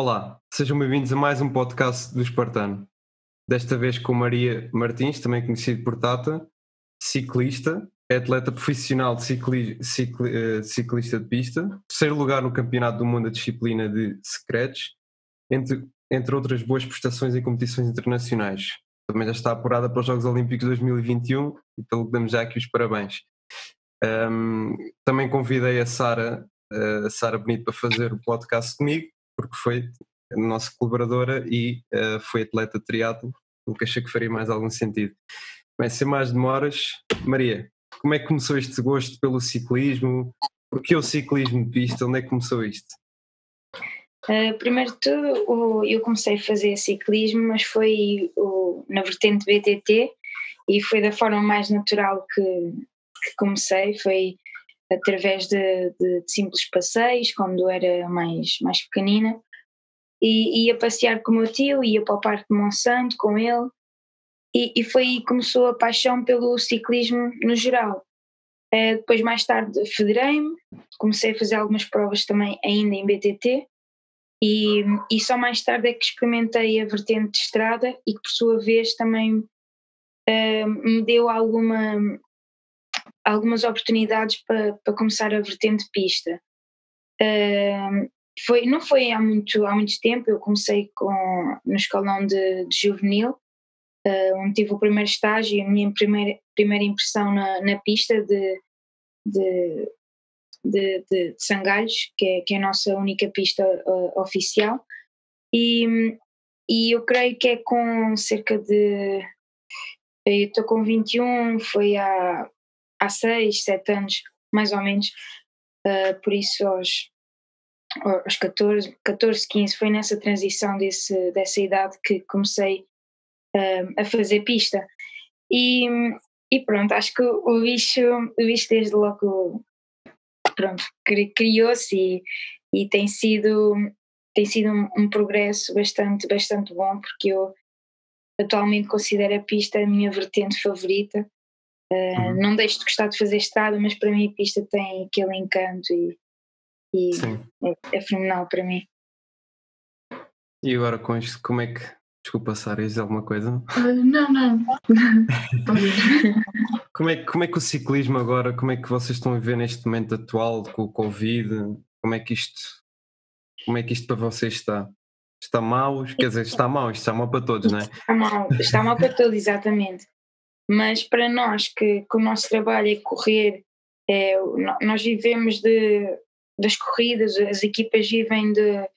Olá, sejam bem-vindos a mais um podcast do Espartano. Desta vez com Maria Martins, também conhecido por Tata, ciclista, é atleta profissional de cicli, cicli, uh, ciclista de pista, terceiro lugar no Campeonato do Mundo da disciplina de secretos, entre, entre outras boas prestações em competições internacionais. Também já está apurada para os Jogos Olímpicos 2021 e pelo que damos já aqui os parabéns. Um, também convidei a Sara, a Sara Bonito, para fazer o podcast comigo porque foi nossa colaboradora e uh, foi atleta de triatlo, o que achei que faria mais algum sentido. Bem, sem mais demoras, Maria, como é que começou este gosto pelo ciclismo? Porquê o ciclismo de pista? Onde é que começou isto? Uh, primeiro de tudo, eu comecei a fazer ciclismo, mas foi na vertente BTT e foi da forma mais natural que, que comecei. Foi através de, de, de, simples passeios, quando era mais, mais pequenina, e ia passear com o meu tio, ia para o Parque de Monsanto com ele, e, e foi aí que começou a paixão pelo ciclismo no geral. Uh, depois, mais tarde, federei-me, comecei a fazer algumas provas também ainda em BTT, e, e só mais tarde é que experimentei a vertente de estrada e que, por sua vez, também uh, me deu alguma algumas oportunidades para, para começar a vertente pista. Uh, foi, não foi há muito, há muito tempo, eu comecei com, no escalão de, de juvenil, uh, onde tive o primeiro estágio e a minha primeira, primeira impressão na, na pista de, de, de, de, Sangalhos, que é, que é a nossa única pista uh, oficial. E, e eu creio que é com cerca de. Eu estou com 21, foi há há seis, sete anos, mais ou menos, uh, por isso aos, aos 14, 14, 15, foi nessa transição desse, dessa idade que comecei uh, a fazer pista. E, e pronto, acho que o bicho, o bicho desde logo pronto, criou-se e, e tem sido, tem sido um, um, progresso bastante, bastante bom, porque eu atualmente considero a pista a minha vertente favorita Uh, uhum. Não deixo de gostar de fazer estrada, mas para mim a pista tem aquele encanto e, e é, é, fenomenal para mim. E agora com isto, como é que. Desculpa, Sara, diz alguma coisa? Uh, não, não. como, é, como é que o ciclismo agora, como é que vocês estão a ver neste momento atual com o Covid? Como é que isto, como é que isto para vocês está? Está mal? Quer dizer, está mal, isto está mal para todos, não é? Está mal, está mal para todos, exatamente mas para nós que, que o nosso trabalho é correr, é, nós vivemos de, das corridas, as equipas vivem de,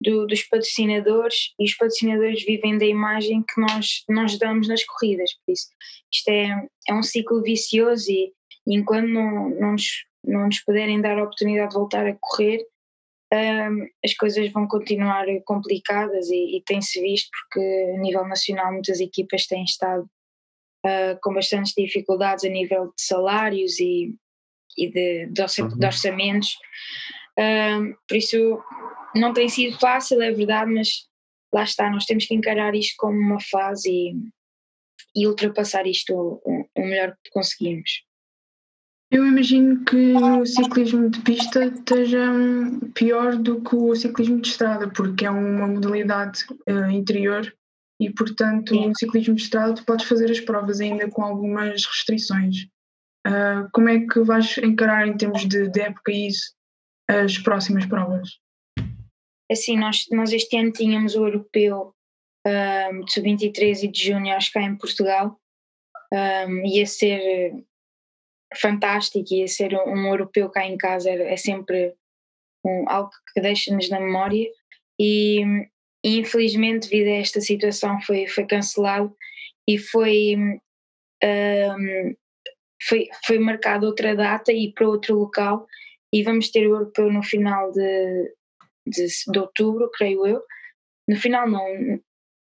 do, dos patrocinadores e os patrocinadores vivem da imagem que nós, nós damos nas corridas, por isso isto é, é um ciclo vicioso e, e enquanto não, não, nos, não nos puderem dar a oportunidade de voltar a correr, um, as coisas vão continuar complicadas e, e tem-se visto porque a nível nacional muitas equipas têm estado uh, com bastantes dificuldades a nível de salários e, e de, de, uhum. orçamentos. Uh, por isso não tem sido fácil, é verdade, mas lá está, nós temos que encarar isto como uma fase e, e ultrapassar isto o, o melhor que conseguimos. Eu imagino que o ciclismo de pista esteja pior do que o ciclismo de estrada, porque é uma modalidade uh, interior e, portanto, no ciclismo de estrada podes fazer as provas ainda com algumas restrições. Uh, como é que vais encarar em termos de, de época isso as próximas provas? Assim, nós, nós este ano tínhamos o europeu um, de sub-23 e de júnior cá em Portugal. Um, ia ser fantástico, ia ser um, um europeu cá em casa, é, é sempre um, algo que deixa-nos na memória. E, e infelizmente devido a esta situação foi, foi cancelado e foi, um, foi, foi marcada outra data e para outro local. E vamos ter o europeu no final de, de, de outubro, creio eu, no final não,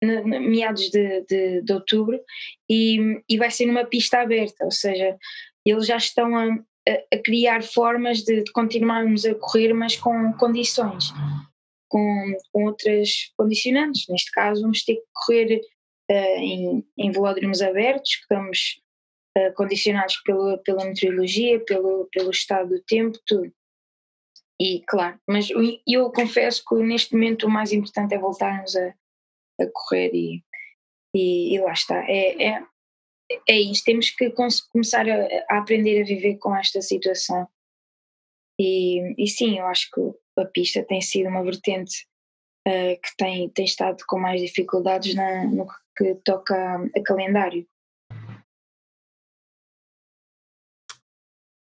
no, no, meados de, de, de outubro. E, e vai ser numa pista aberta, ou seja, eles já estão a, a, criar formas de, de continuarmos a correr, mas com condições com, com outras condicionantes. Neste caso, vamos ter que correr uh, em, em velódromos abertos, que estamos uh, condicionados pelo, pela meteorologia, pelo, pelo estado do tempo, tudo. e claro, mas eu confesso que neste momento o mais importante é voltarmos a, a correr e, e, e, lá está. É, é, é isto, temos que começar a, a, aprender a viver com esta situação. E, e sim, eu acho que a pista tem sido uma vertente uh, que tem, tem estado com mais dificuldades na, no que toca a, calendário.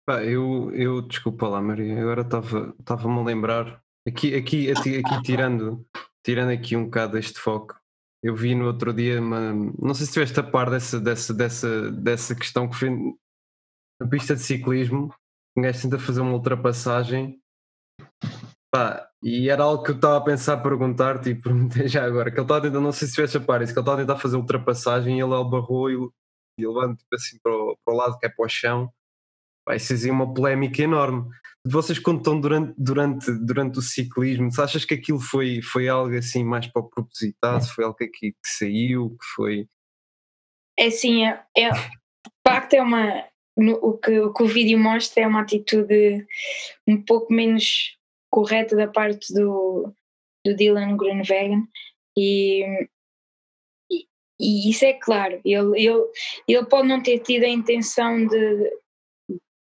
Pá, eu, eu, desculpa lá, Maria, agora estava-me a lembrar, aqui, aqui, aqui, aqui, tirando, tirando aqui um bocado deste foco, eu vi no outro dia, uma, não sei se estiveste a par dessa, dessa, dessa, dessa questão que foi na pista de ciclismo, um gajo tenta fazer uma ultrapassagem, pá, e era algo que eu estava a pensar perguntar-te e perguntei já agora, que ele estava a tentar, não sei se estiveste a par, isso, que ele estava a tentar fazer ultrapassagem e ele albarrou e, e levando tipo assim para o, para o lado que é para o chão, vai ser uma polémica enorme. Vocês contam durante, durante, durante o ciclismo, se achas que aquilo foi, foi algo assim mais para o propositado, foi algo que, que saiu, que foi... É assim, é, é, de facto é uma, no, o, que, o que o vídeo mostra é uma atitude um pouco menos correta da parte do, do Dylan Grunwegen e, e, e, isso é claro, ele, ele, ele pode não ter tido a intenção de,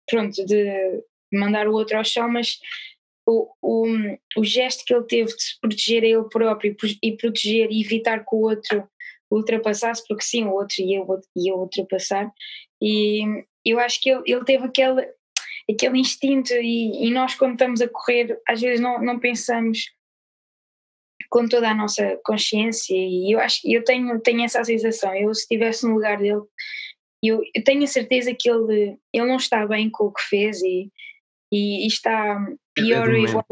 pronto, de mandar o outro ao chão, mas o, o, o gesto que ele teve de se proteger a ele próprio e proteger e evitar que o outro ultrapassasse, porque sim, o outro ia, ia ultrapassar, e eu acho que ele, ele teve aquele, aquele instinto, e, e nós, quando estamos a correr, às vezes não, não pensamos com toda a nossa consciência, e eu acho que eu tenho, tenho essa sensação. Eu, se estivesse no lugar dele, eu, eu tenho a certeza que ele, ele não está bem com o que fez e, e, e está pior é igual.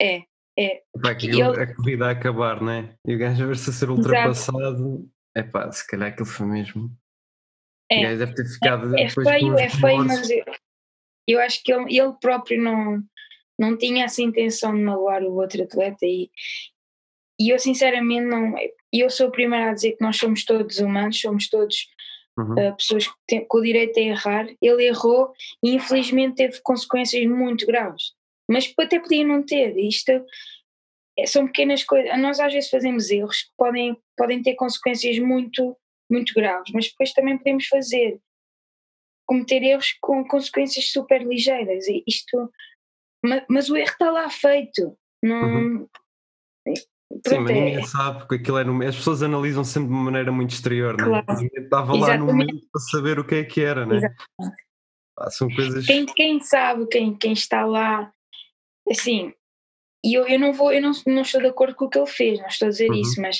É, é. Pá, que ele, a corrida a acabar, não é? E o gajo a ver-se a ser ultrapassado. É pá, se calhar aquilo foi mesmo. É, o gajo deve ter ficado. É, é feio, é feio, mas eu, eu acho que ele, ele próprio não, não tinha essa intenção de magoar o outro atleta e, e eu sinceramente não. Eu sou a primeira a dizer que nós somos todos humanos, somos todos uhum. uh, pessoas que têm, com o direito a errar. Ele errou e infelizmente teve consequências muito graves. Mas até podia não ter. Isto é, são pequenas coisas. Nós às vezes fazemos erros que podem, podem ter consequências muito, muito graves, mas depois também podemos fazer cometer erros com consequências super ligeiras. E isto, mas, mas o erro está lá feito. Não, uhum. Sim, mas ninguém é. sabe porque aquilo é no As pessoas analisam sempre de uma maneira muito exterior, é? claro. né? estava lá no momento para saber o que é que era, né? Ah, são coisas. Quem, quem sabe, quem, quem está lá, assim, e eu, eu não vou, eu não, não estou de acordo com o que ele fez, não estou a dizer uhum. isso, mas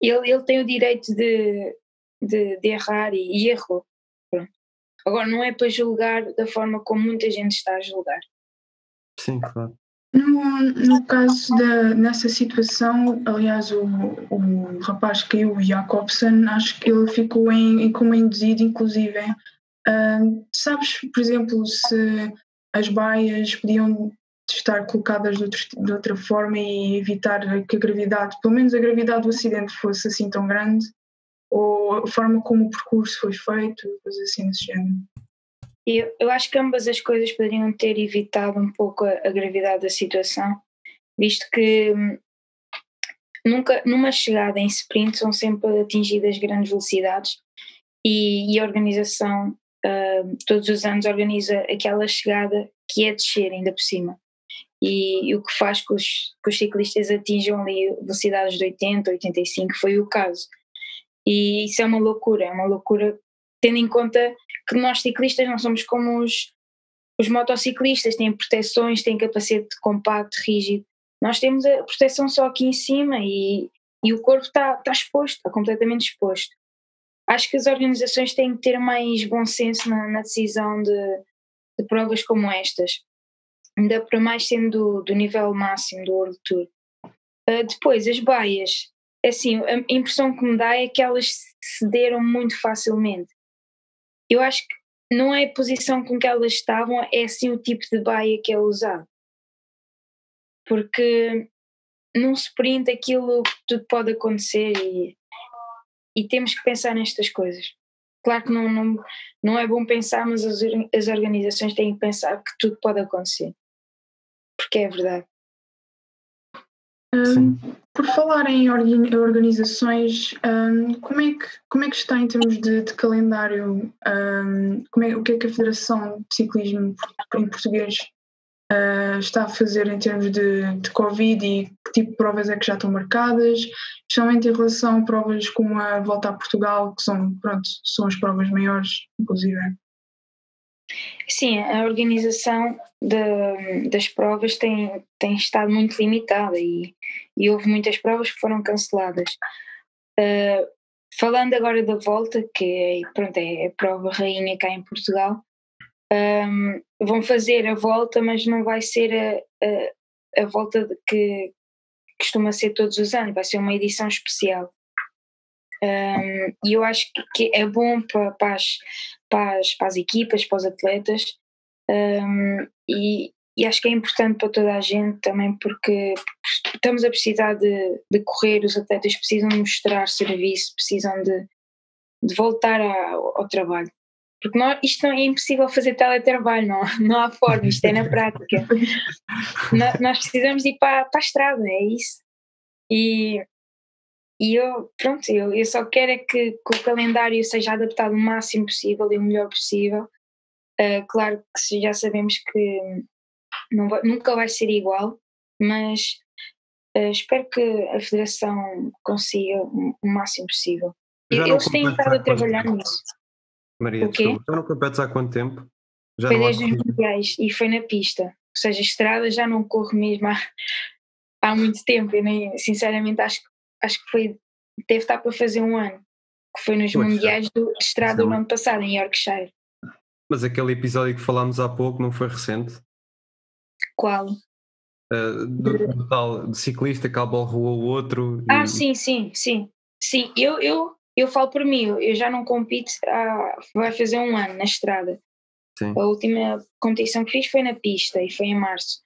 ele, ele tem o direito de, de, de errar e, e errou. Agora, não é para julgar da forma como muita gente está a julgar. Sim, claro. No, no caso da, nessa situação, aliás, o, o rapaz que caiu, o Jacobsen, acho que ele ficou em, em como induzido, inclusive. Uh, sabes, por exemplo, se as baias podiam estar colocadas de, outro, de, outra forma e evitar que a gravidade, pelo menos a gravidade do acidente fosse assim tão grande, ou a forma como o percurso foi feito, coisas assim desse género. Eu, eu acho que ambas as coisas poderiam ter evitado um pouco a, a gravidade da situação, visto que hum, nunca numa chegada em sprint são sempre atingidas grandes velocidades e, e a organização uh, todos os anos organiza aquela chegada que é descer ainda por cima e, e o que faz que os, que os, ciclistas atinjam ali velocidades de 80, 85 foi o caso e isso é uma loucura, é uma loucura tendo em conta que nós ciclistas não somos como os, os motociclistas, têm proteções, têm capacete compacto, rígido. Nós temos a proteção só aqui em cima e, e o corpo está, está exposto, está completamente exposto. Acho que as organizações têm que ter mais bom senso na, na decisão de, de, provas como estas, ainda para mais sendo do, do nível máximo do World Tour. Uh, depois, as baias, assim, a impressão que me dá é que elas cederam muito facilmente eu acho que não é a posição com que elas estavam, é sim o tipo de baia que é usado. Porque num sprint aquilo tudo pode acontecer e, e temos que pensar nestas coisas. Claro que não, não, não é bom pensar, mas as, as organizações têm que pensar que tudo pode acontecer. porque é verdade. Por falar em organizações, como, é que, como é que está em termos de, de calendário? Como é, o que é que a Federação de Ciclismo em Português uh, está a fazer em termos de, de Covid e que tipo de provas é que já estão marcadas? Especialmente em relação a provas como a Volta a Portugal, que são, pronto, são as provas maiores, inclusive. Sim, a organização de, das provas tem, tem estado muito limitada e, e houve muitas provas que foram canceladas. Uh, falando agora da volta, que é, pronto, é a prova rainha cá em Portugal, um, vão fazer a volta, mas não vai ser a, a, a volta que costuma ser todos os anos, vai ser uma edição especial. Um, e eu acho que é bom para, para, as, para, as, para as equipas, para os atletas, um, e, e, acho que é importante para toda a gente também, porque estamos a precisar de, de correr, os atletas precisam mostrar serviço, precisam de, de voltar ao, ao trabalho. Porque nós, isto não é impossível fazer teletrabalho, não, não há forma, isto é na prática. nós, nós precisamos ir para, para a estrada, é isso. E, e eu, pronto, eu, eu só quero é que, que, o calendário seja adaptado o máximo possível e o melhor possível. Uh, claro que já sabemos que vai, nunca vai ser igual, mas uh, espero que a Federação consiga o, máximo possível. Já Eles têm estado a trabalhar nisso. Maria? Desculpa, já não competes há quanto tempo? Já foi desde os mundiais e foi na pista. Ou seja, a estrada já não corro mesmo há, há muito tempo. Eu nem, sinceramente, acho, acho que foi, deve estar para fazer um ano. Que foi nos Poxa. mundiais do, de estrada do ano passado, em Yorkshire. Mas aquele episódio que falámos há pouco não foi recente? Qual? Uh, do, do, tal de ciclista que a bola roou o outro. Ah, e... sim, sim, sim. Sim, eu, eu eu falo por mim, eu já não compito há, vai fazer um ano na estrada. Sim. A última competição que fiz foi na pista e foi em março.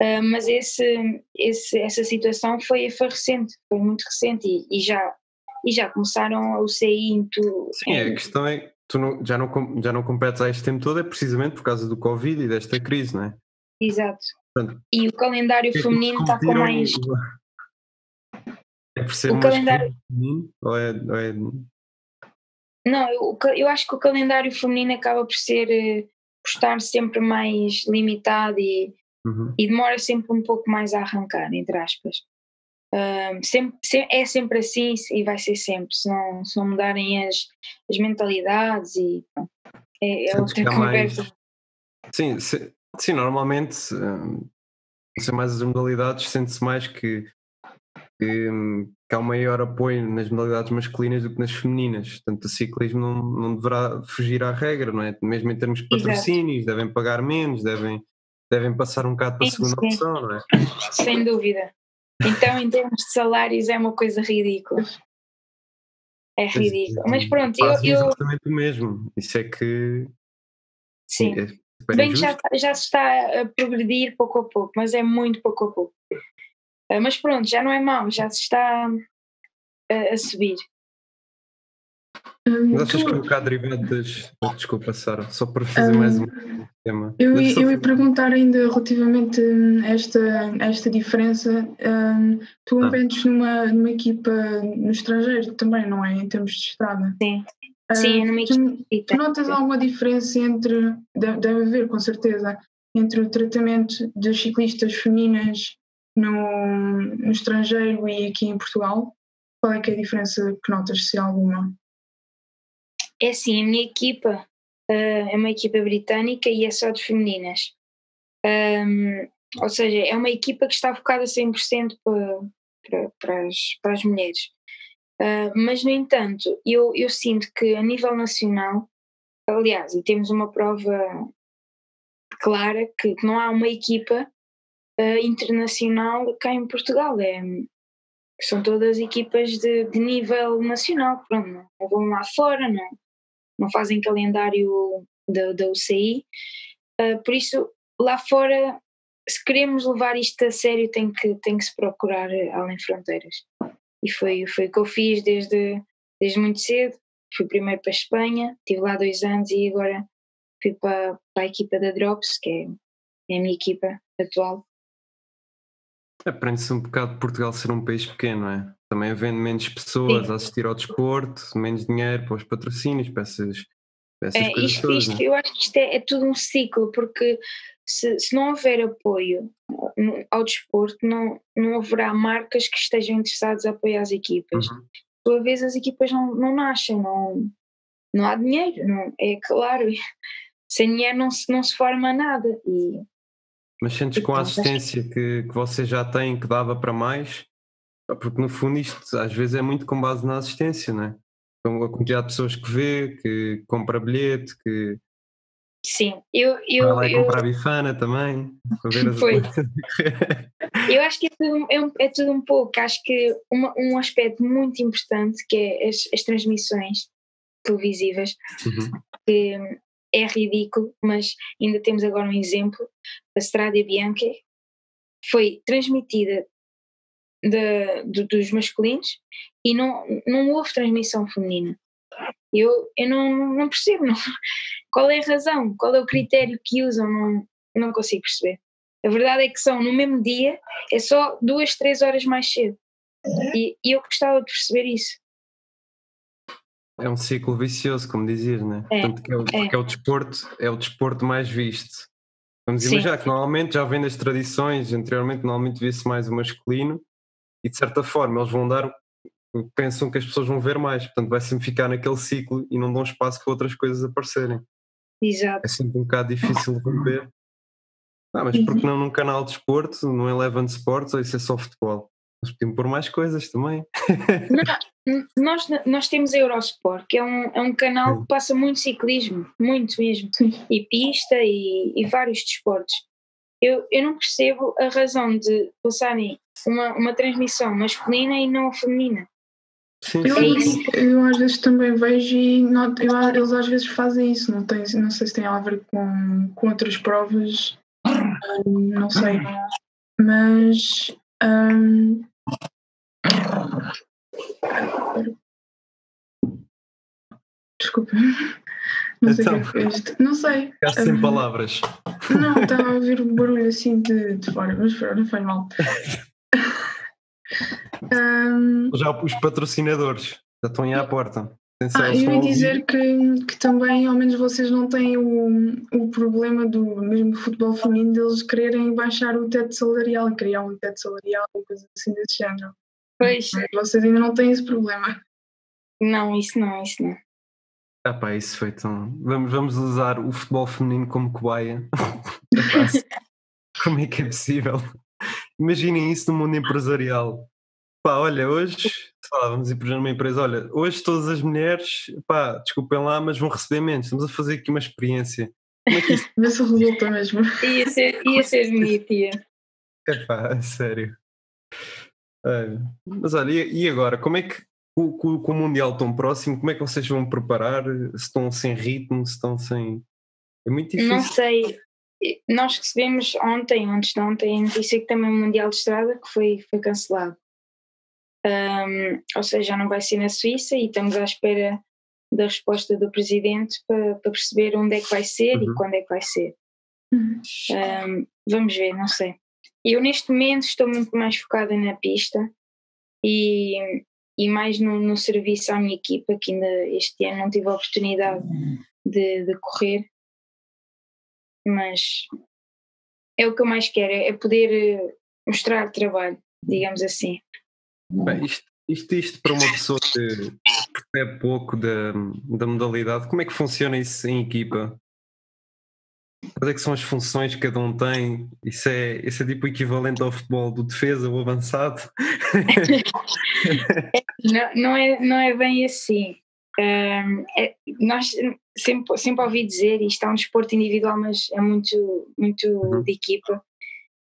Uh, mas esse, esse, essa situação foi, foi recente, foi muito recente e, e já, e já começaram a UCI em tudo. Sim, a questão é tu não, já, não, já não competes há este tempo todo, é precisamente por causa do Covid e desta crise, não é? Exato. Portanto, e o calendário é feminino está com mais. É por ser o calendário feminino ou é, ou é... Não, eu, eu acho que o calendário feminino acaba por ser eh, por estar sempre mais limitado e, uhum. e demora sempre um pouco mais a arrancar, entre aspas. Uh, sempre, é sempre assim e vai ser sempre, se não, se não mudarem as, as mentalidades e é, é outra conversa. Mais... Sim, se, sim, normalmente, um, sei mais as modalidades, sente-se mais que que, que, há um maior apoio nas modalidades masculinas do que nas femininas. Portanto, o ciclismo não, não deverá fugir à regra, não é? Mesmo em termos de patrocínios, Exato. devem pagar menos, devem, devem passar um bocado para a segunda sim. opção, não é? Sem dúvida. Então, em termos de salários, é uma coisa ridícula. É ridículo. Mas pronto, eu. eu... exatamente o mesmo. Isso é que. Sim. É Bem, já, já se está a progredir pouco a pouco, mas é muito pouco a pouco. Uh, mas pronto, já não é mau, já se está a, a subir. Hum, mas achas que é um bocado derivado das. Desculpa, Sara, só para fazer um, mais um tema. Eu, ia, eu ia perguntar ainda relativamente a esta, esta diferença. Um, tu ah. numa, numa equipa no estrangeiro também, não é? Em termos de estrada. Sim. Sim, uh, numa tu, tu notas alguma diferença entre. Deve, haver, com certeza, entre o tratamento das ciclistas femininas no, no estrangeiro e aqui em Portugal? Qual é que é a diferença que notas, se há alguma? É assim, a minha equipa uh, é uma equipa britânica e é só de femininas. Um, ou seja, é uma equipa que está focada 100% para, para, para, as, para as mulheres. Uh, mas, no entanto, eu, eu sinto que a nível nacional, aliás, e temos uma prova clara que, que não há uma equipa uh, internacional cá em Portugal. É, são todas equipas de, de nível nacional, pronto, não vão lá fora, não, não fazem calendário da, da UCI. Uh, ah, por isso, lá fora, se queremos levar isto a sério, tem que, tem que se procurar além fronteiras. E foi, foi o que eu fiz desde, desde muito cedo. Fui primeiro para a Espanha, estive lá dois anos e agora fui para, para a equipa da Drops, que é, é a minha equipa atual. Aprende-se um bocado de Portugal ser um país pequeno, não é? Também havendo menos pessoas Sim. a assistir ao desporto, menos dinheiro para os patrocínios, para essas, para essas É, coisas isto, todas. isto- é? eu acho que isto é, é tudo um ciclo, porque se, se não houver apoio no- ao desporto, não, não haverá marcas que estejam interessadas a apoiar as equipas. Uhum. Por sua vez, as equipas não, não nascem, não, não há dinheiro, não, é claro. Sem dinheiro não se, não se forma nada. E Mas sentes com a assistência que, que você já tem, que dava para mais? Porque no fundo isto às vezes é muito com base na assistência, não é? Com a quantidade de pessoas que vê, que compra bilhete, que sim, eu, vai eu, lá e eu, comprar bifana também, para ver as Foi. Eu acho que é tudo, é um, é tudo um pouco. Acho que uma- um aspecto muito importante que é as, as transmissões televisivas, Uhum. que é ridículo, mas ainda temos agora um exemplo. A Strada Bianca foi transmitida da- do- dos masculinos e não, não houve transmissão feminina. Eu, eu não, não percebo não. qual é a razão, qual é o critério que usam, não, não consigo perceber. A verdade é que são no mesmo dia, é só duas, três horas mais cedo. E, e eu gostava de perceber isso. É um ciclo vicioso, como dizias, né? É, Portanto, que é o, porque é o desporto, é o desporto mais visto. Vamos Sim. imaginar que normalmente já vem das tradições, anteriormente normalmente via-se mais o masculino e de certa forma eles vão dar, pensam que as pessoas vão ver mais, portanto vai sempre ficar naquele ciclo e não dão espaço para outras coisas aparecerem. Exato. É sempre um bocado difícil de romper. Ah, mas por que não num canal de desporto, no Eleven Sports, ou isso é só futebol? Nós podíamos pôr mais coisas também. N- Nós, nós temos a Eurosport, que é um, é um canal que passa muito ciclismo, muito mesmo, e pista e, e vários desportos. Eu, eu não percebo a razão de passarem uma, uma transmissão masculina e não feminina. Sim, Eu, sim. eu às vezes também vejo e noto- eu- eles às vezes fazem isso, não, tem, não sei se tem a ver com, com outras provas, não sei. Mas hum, desculpa, não sei o que é Então. que foi isto. Não sei. Ficaste sem palavras. Não, estava a ouvir um barulho assim de, de fora, mas pronto, não faz mal. Hum, Já os patrocinadores já estão aí à porta. Atenção, Ah, eu ia dizer que, que também, ao menos vocês não têm o, o problema do mesmo futebol feminino deles quererem baixar o teto salarial, criar um teto salarial e coisas assim desse género. Pois, Mas vocês ainda não têm esse problema. não, isso não, isso não. Ah pá, isso foi tão. Vamos, vamos usar o futebol feminino como cobaia. Se- como é que é possível? Imaginem isso no mundo empresarial. Pá, olha, hoje, lá, vamos ir por uma empresa, olha, hoje todas as mulheres, pá, desculpem lá, mas vão receber menos. Estamos a fazer aqui uma experiência. Como é que isso Vê se resulta mesmo. Ia ser, ia ser bonito, ia. é pá, sério? Ai, mas olha, e, e agora, como é que com, com- com o Mundial tão próximo, como é que vocês vão preparar? Se estão sem ritmo, se estão sem. É muito difícil. Não sei. Nós recebemos ontem, antes de ontem, a notícia que também o Mundial de Estrada que foi, foi cancelado. Ahm, ou seja, já não vai ser na Suíça e estamos à espera da resposta do presidente para, para perceber onde é que vai ser Uhum. e quando é que vai ser. Uhum. Ahm, vamos ver, não sei. Eu neste momento estou muito mais focada na pista e, e mais no, no serviço à minha equipa, que ainda este ano não tive a oportunidade de, de correr, mas é o que eu mais quero, é poder eh, mostrar trabalho, digamos assim. Bem, isto, isto, isto para uma pessoa que percebe pouco da, da modalidade, como é que funciona isso em equipa? Quais é que são as funções que cada um tem? Isso é, isso é tipo o equivalente ao futebol do defesa ou avançado? Não, não, é, não é bem assim. Ahm, é- nós sempre, sempre ouvi dizer, isto é um desporto individual, mas é muito, muito Uhum. de equipa.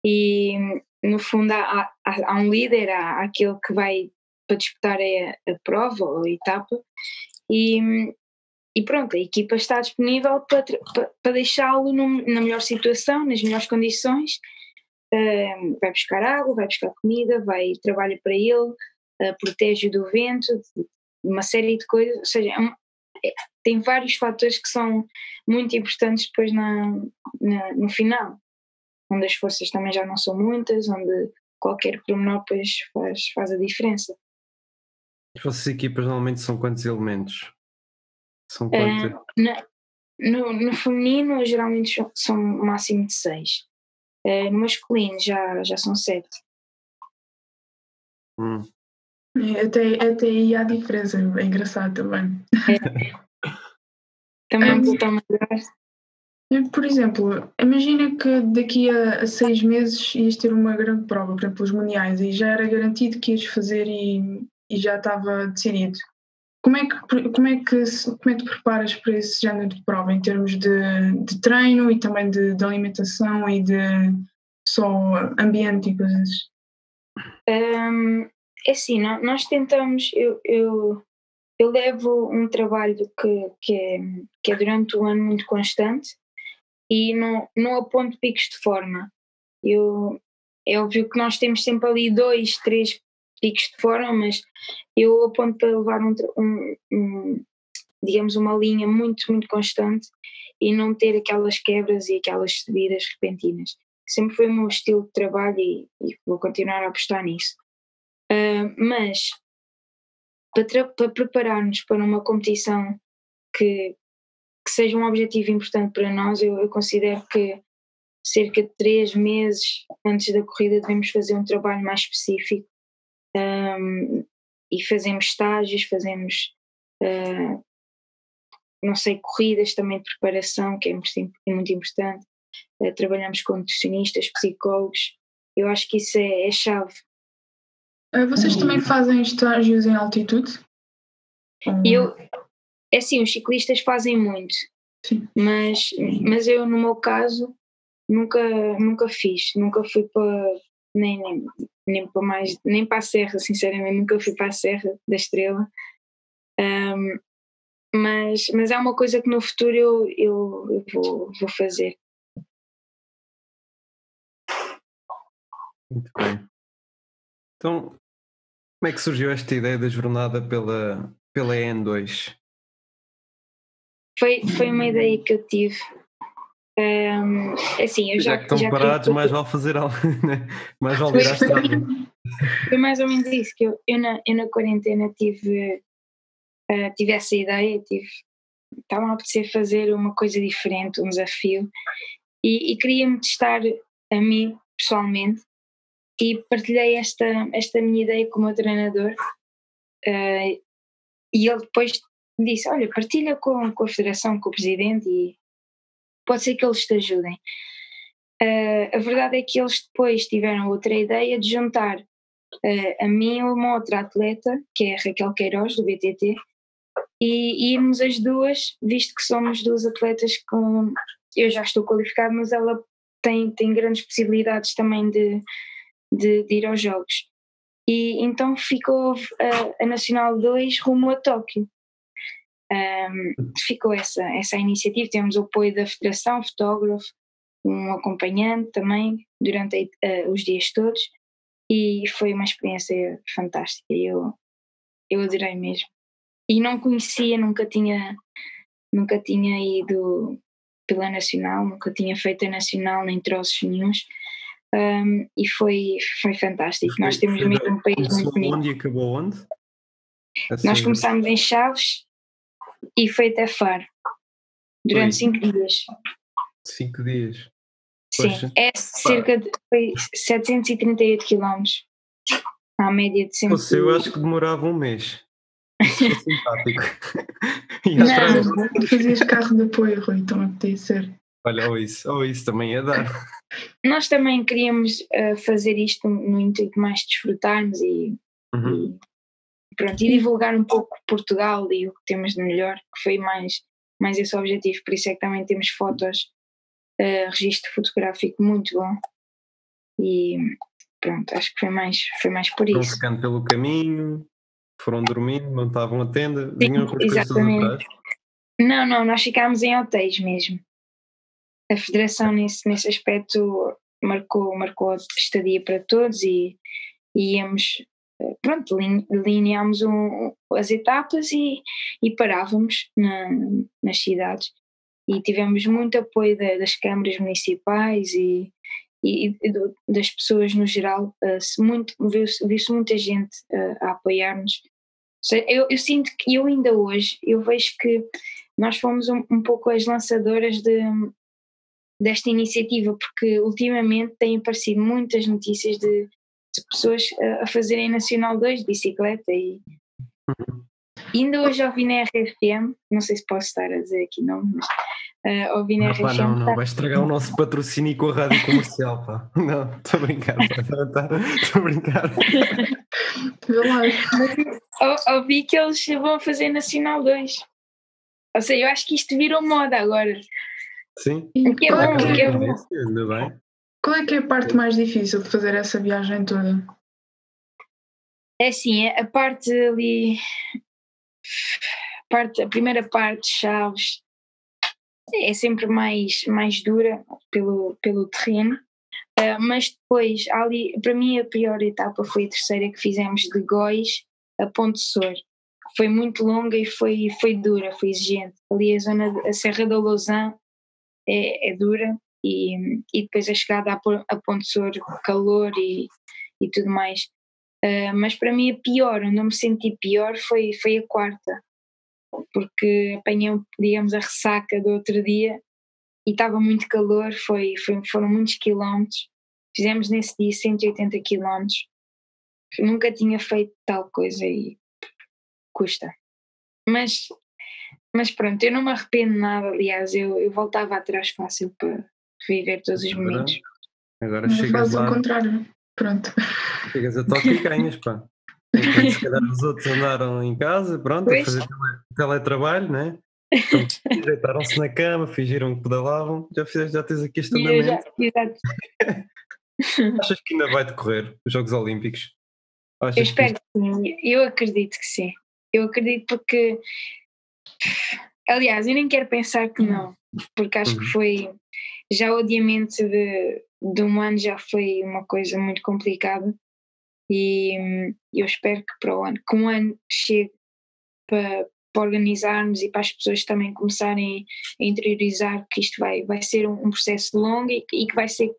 E no fundo há, há, há um líder, há, há aquele que vai para disputar a, a prova ou a etapa, e, e pronto, a equipa está disponível para, para, para deixá-lo na melhor situação, nas melhores condições. Ahm, vai buscar água, vai buscar comida, vai trabalha para ele, uh, protege do vento, uma série de coisas, ou seja, é é- tem vários fatores que são muito importantes depois na, na- no final, onde as forças também já não são muitas, onde qualquer pormenor faz, faz a diferença. As vossas equipas normalmente são quantos elementos? São? Uh, na, no, no feminino geralmente são um máximo de seis. Uh, no masculino já, já são sete. Hum. É, até, até aí há diferença, é engraçado também. É. Também um, está maior. Por exemplo, imagina que daqui a, a, seis meses ias ter uma grande prova, por exemplo, os mundiais, e já era garantido que ias fazer e, e já estava decidido. Como é, que, como, é que, como é que te preparas para esse género de prova, em termos de, de treino e também de, de alimentação e de só ambiente e coisas? Um, é assim, nós tentamos, eu, eu, eu levo um trabalho que, que, é, que é durante o ano muito constante e não, não aponto picos de forma. Eu, é óbvio que nós temos sempre ali dois, três picos de forma, mas eu aponto para levar um, um, um, digamos, uma linha muito, muito constante e não ter aquelas quebras e aquelas subidas repentinas. Sempre foi o meu estilo de trabalho e, e vou continuar a apostar nisso. Uh, mas para, para preparar-nos para uma competição que, que seja um objetivo importante para nós, eu, eu considero que cerca de três meses antes da corrida devemos fazer um trabalho mais específico um, e fazemos estágios, fazemos uh, não sei, corridas também de preparação, que é muito, é muito importante. Uh, trabalhamos com nutricionistas, psicólogos. Eu acho que isso é, é chave. Uh, vocês também fazem estágios em altitude? Eu, é assim, os ciclistas fazem muito, Sim. mas, mas eu, no meu caso, nunca, nunca fiz, nunca fui para nem, nem, nem para mais, nem para a Serra, sinceramente, nunca fui para a Serra da Estrela. Um, mas, mas é uma coisa que no futuro eu, eu, eu vou, vou fazer. Muito bem. Então, como é que surgiu esta ideia da jornada pela, pela EN2? Foi, foi uma ideia que eu tive. Um, assim, eu já, já que estão já parados, mais vale fazer algo, né? mais vale estrada. Foi mais ou menos isso, que eu, eu, na, eu na quarentena tive, uh, tive essa ideia, tive, estava a apetecer fazer uma coisa diferente, um desafio, e, e queria-me testar a mim pessoalmente, e partilhei esta, esta minha ideia com o meu treinador, uh, e ele depois disse: Olha, partilha com, com a federação, com o presidente, e pode ser que eles te ajudem. Uh, a verdade é que eles depois tiveram outra ideia de juntar uh, a mim uma outra atleta, que é a Raquel Queiroz, do BTT, e irmos as duas, visto que somos duas atletas com. Eu já estou qualificada, mas ela tem, tem grandes possibilidades também de, de, de ir aos Jogos. E então ficou a, a Nacional 2 rumo a Tóquio. Um, ficou essa, essa iniciativa, temos o apoio da Federação, fotógrafo, um acompanhante também durante uh, os dias todos e foi uma experiência fantástica, eu, eu adorei mesmo. E não conhecia, nunca tinha, nunca tinha ido pela Nacional, nunca tinha feito a Nacional nem troços nenhums um, e foi, foi fantástico. Nós temos mesmo um país muito bonito. Onde acabou onde? Assim, Nós começámos em Chaves e foi até Faro durante foi. cinco dias. Cinco dias. Sim, Poxa. é cerca de foi 738 km à média de 100 Você, eu acho que demorava um mês. Isso foi simpático. e não, fazias carro de apoio, Rui, então a podia ser. Olha, ou isso, ou isso também ia dar. Nós também queríamos uh, fazer isto no intuito mais de desfrutarmos e, uhum. E, pronto, e divulgar um pouco Portugal e o que temos de melhor, que foi mais, mais esse objetivo, por isso é que também temos fotos, uh, registro fotográfico muito bom e pronto, acho que foi mais, foi mais por isso. Estão ficando pelo caminho, foram dormindo, montavam a tenda, vinham com as exatamente. coisas atrás? Não, não, nós ficámos em hotéis mesmo a federação nesse, nesse aspecto marcou, marcou a estadia para todos e, e íamos, pronto, lineámos um, as etapas e, e parávamos na, nas cidades e tivemos muito apoio da, das câmaras municipais e, e, e do, das pessoas no geral, uh, muito, viu-se muita gente uh, a apoiar-nos. Eu, eu, sinto que eu ainda hoje, eu vejo que nós fomos um, um pouco as lançadoras de, desta iniciativa, porque ultimamente têm aparecido muitas notícias de, de pessoas a, fazerem Nacional 2 de bicicleta e uhum. ainda hoje ouvi na RFM, não sei se posso estar a dizer aqui não, mas uh, ouvi na não, RFM. Pá, não, não, vai estragar o nosso patrocínio com a rádio comercial, pá. Não, estou a brincar, estou a brincar. ouvi que eles vão fazer Nacional 2. Ou seja, eu acho que isto virou moda agora. Sim. O que é bom, o que é bom. Ainda bem. Qual é que é a parte mais difícil de fazer essa viagem toda? É assim, a parte ali, parte, a primeira parte, Chaves, é sempre mais, mais dura pelo, pelo terreno, uh, mas depois, ali, para mim a pior etapa foi a terceira que fizemos de Góis a Ponte Sor. Foi muito longa e foi, foi dura, foi exigente. Ali a zona, a Serra da Lausanne é, é dura e, e depois a chegada a, a Ponte Sor, calor e, e tudo mais. Uh, mas para mim a pior, onde eu me senti pior foi, foi a quarta, porque apanhei, digamos, a ressaca do outro dia e estava muito calor, foi, foi, foram muitos quilómetros. Fizemos nesse dia 180 quilómetros. Nunca tinha feito tal coisa e custa. Mas, mas pronto, eu não me arrependo nada, aliás, eu, eu voltava atrás fácil para viver todos os momentos. Agora, agora chegas lá. ao contrário, pronto. Chegas a toque e ganhas, pá. Enquanto se calhar os outros andaram em casa, pronto, pois. a fazer tele, teletrabalho, né? Deitaram-se na cama, fingiram que pedalavam, já, fizeste, já tens aqui este andamento. Achas que ainda vai decorrer os Jogos Olímpicos? Achas eu espero que, que sim, eu acredito que sim. Eu acredito porque, aliás, eu nem quero pensar que não, porque acho uhum. que foi, já o adiamento de, de um ano já foi uma coisa muito complicada e hum, eu espero que para o ano, que um ano chegue para, para organizarmos e para as pessoas também começarem a interiorizar que isto vai, vai ser um, um processo longo e, e, que vai ser,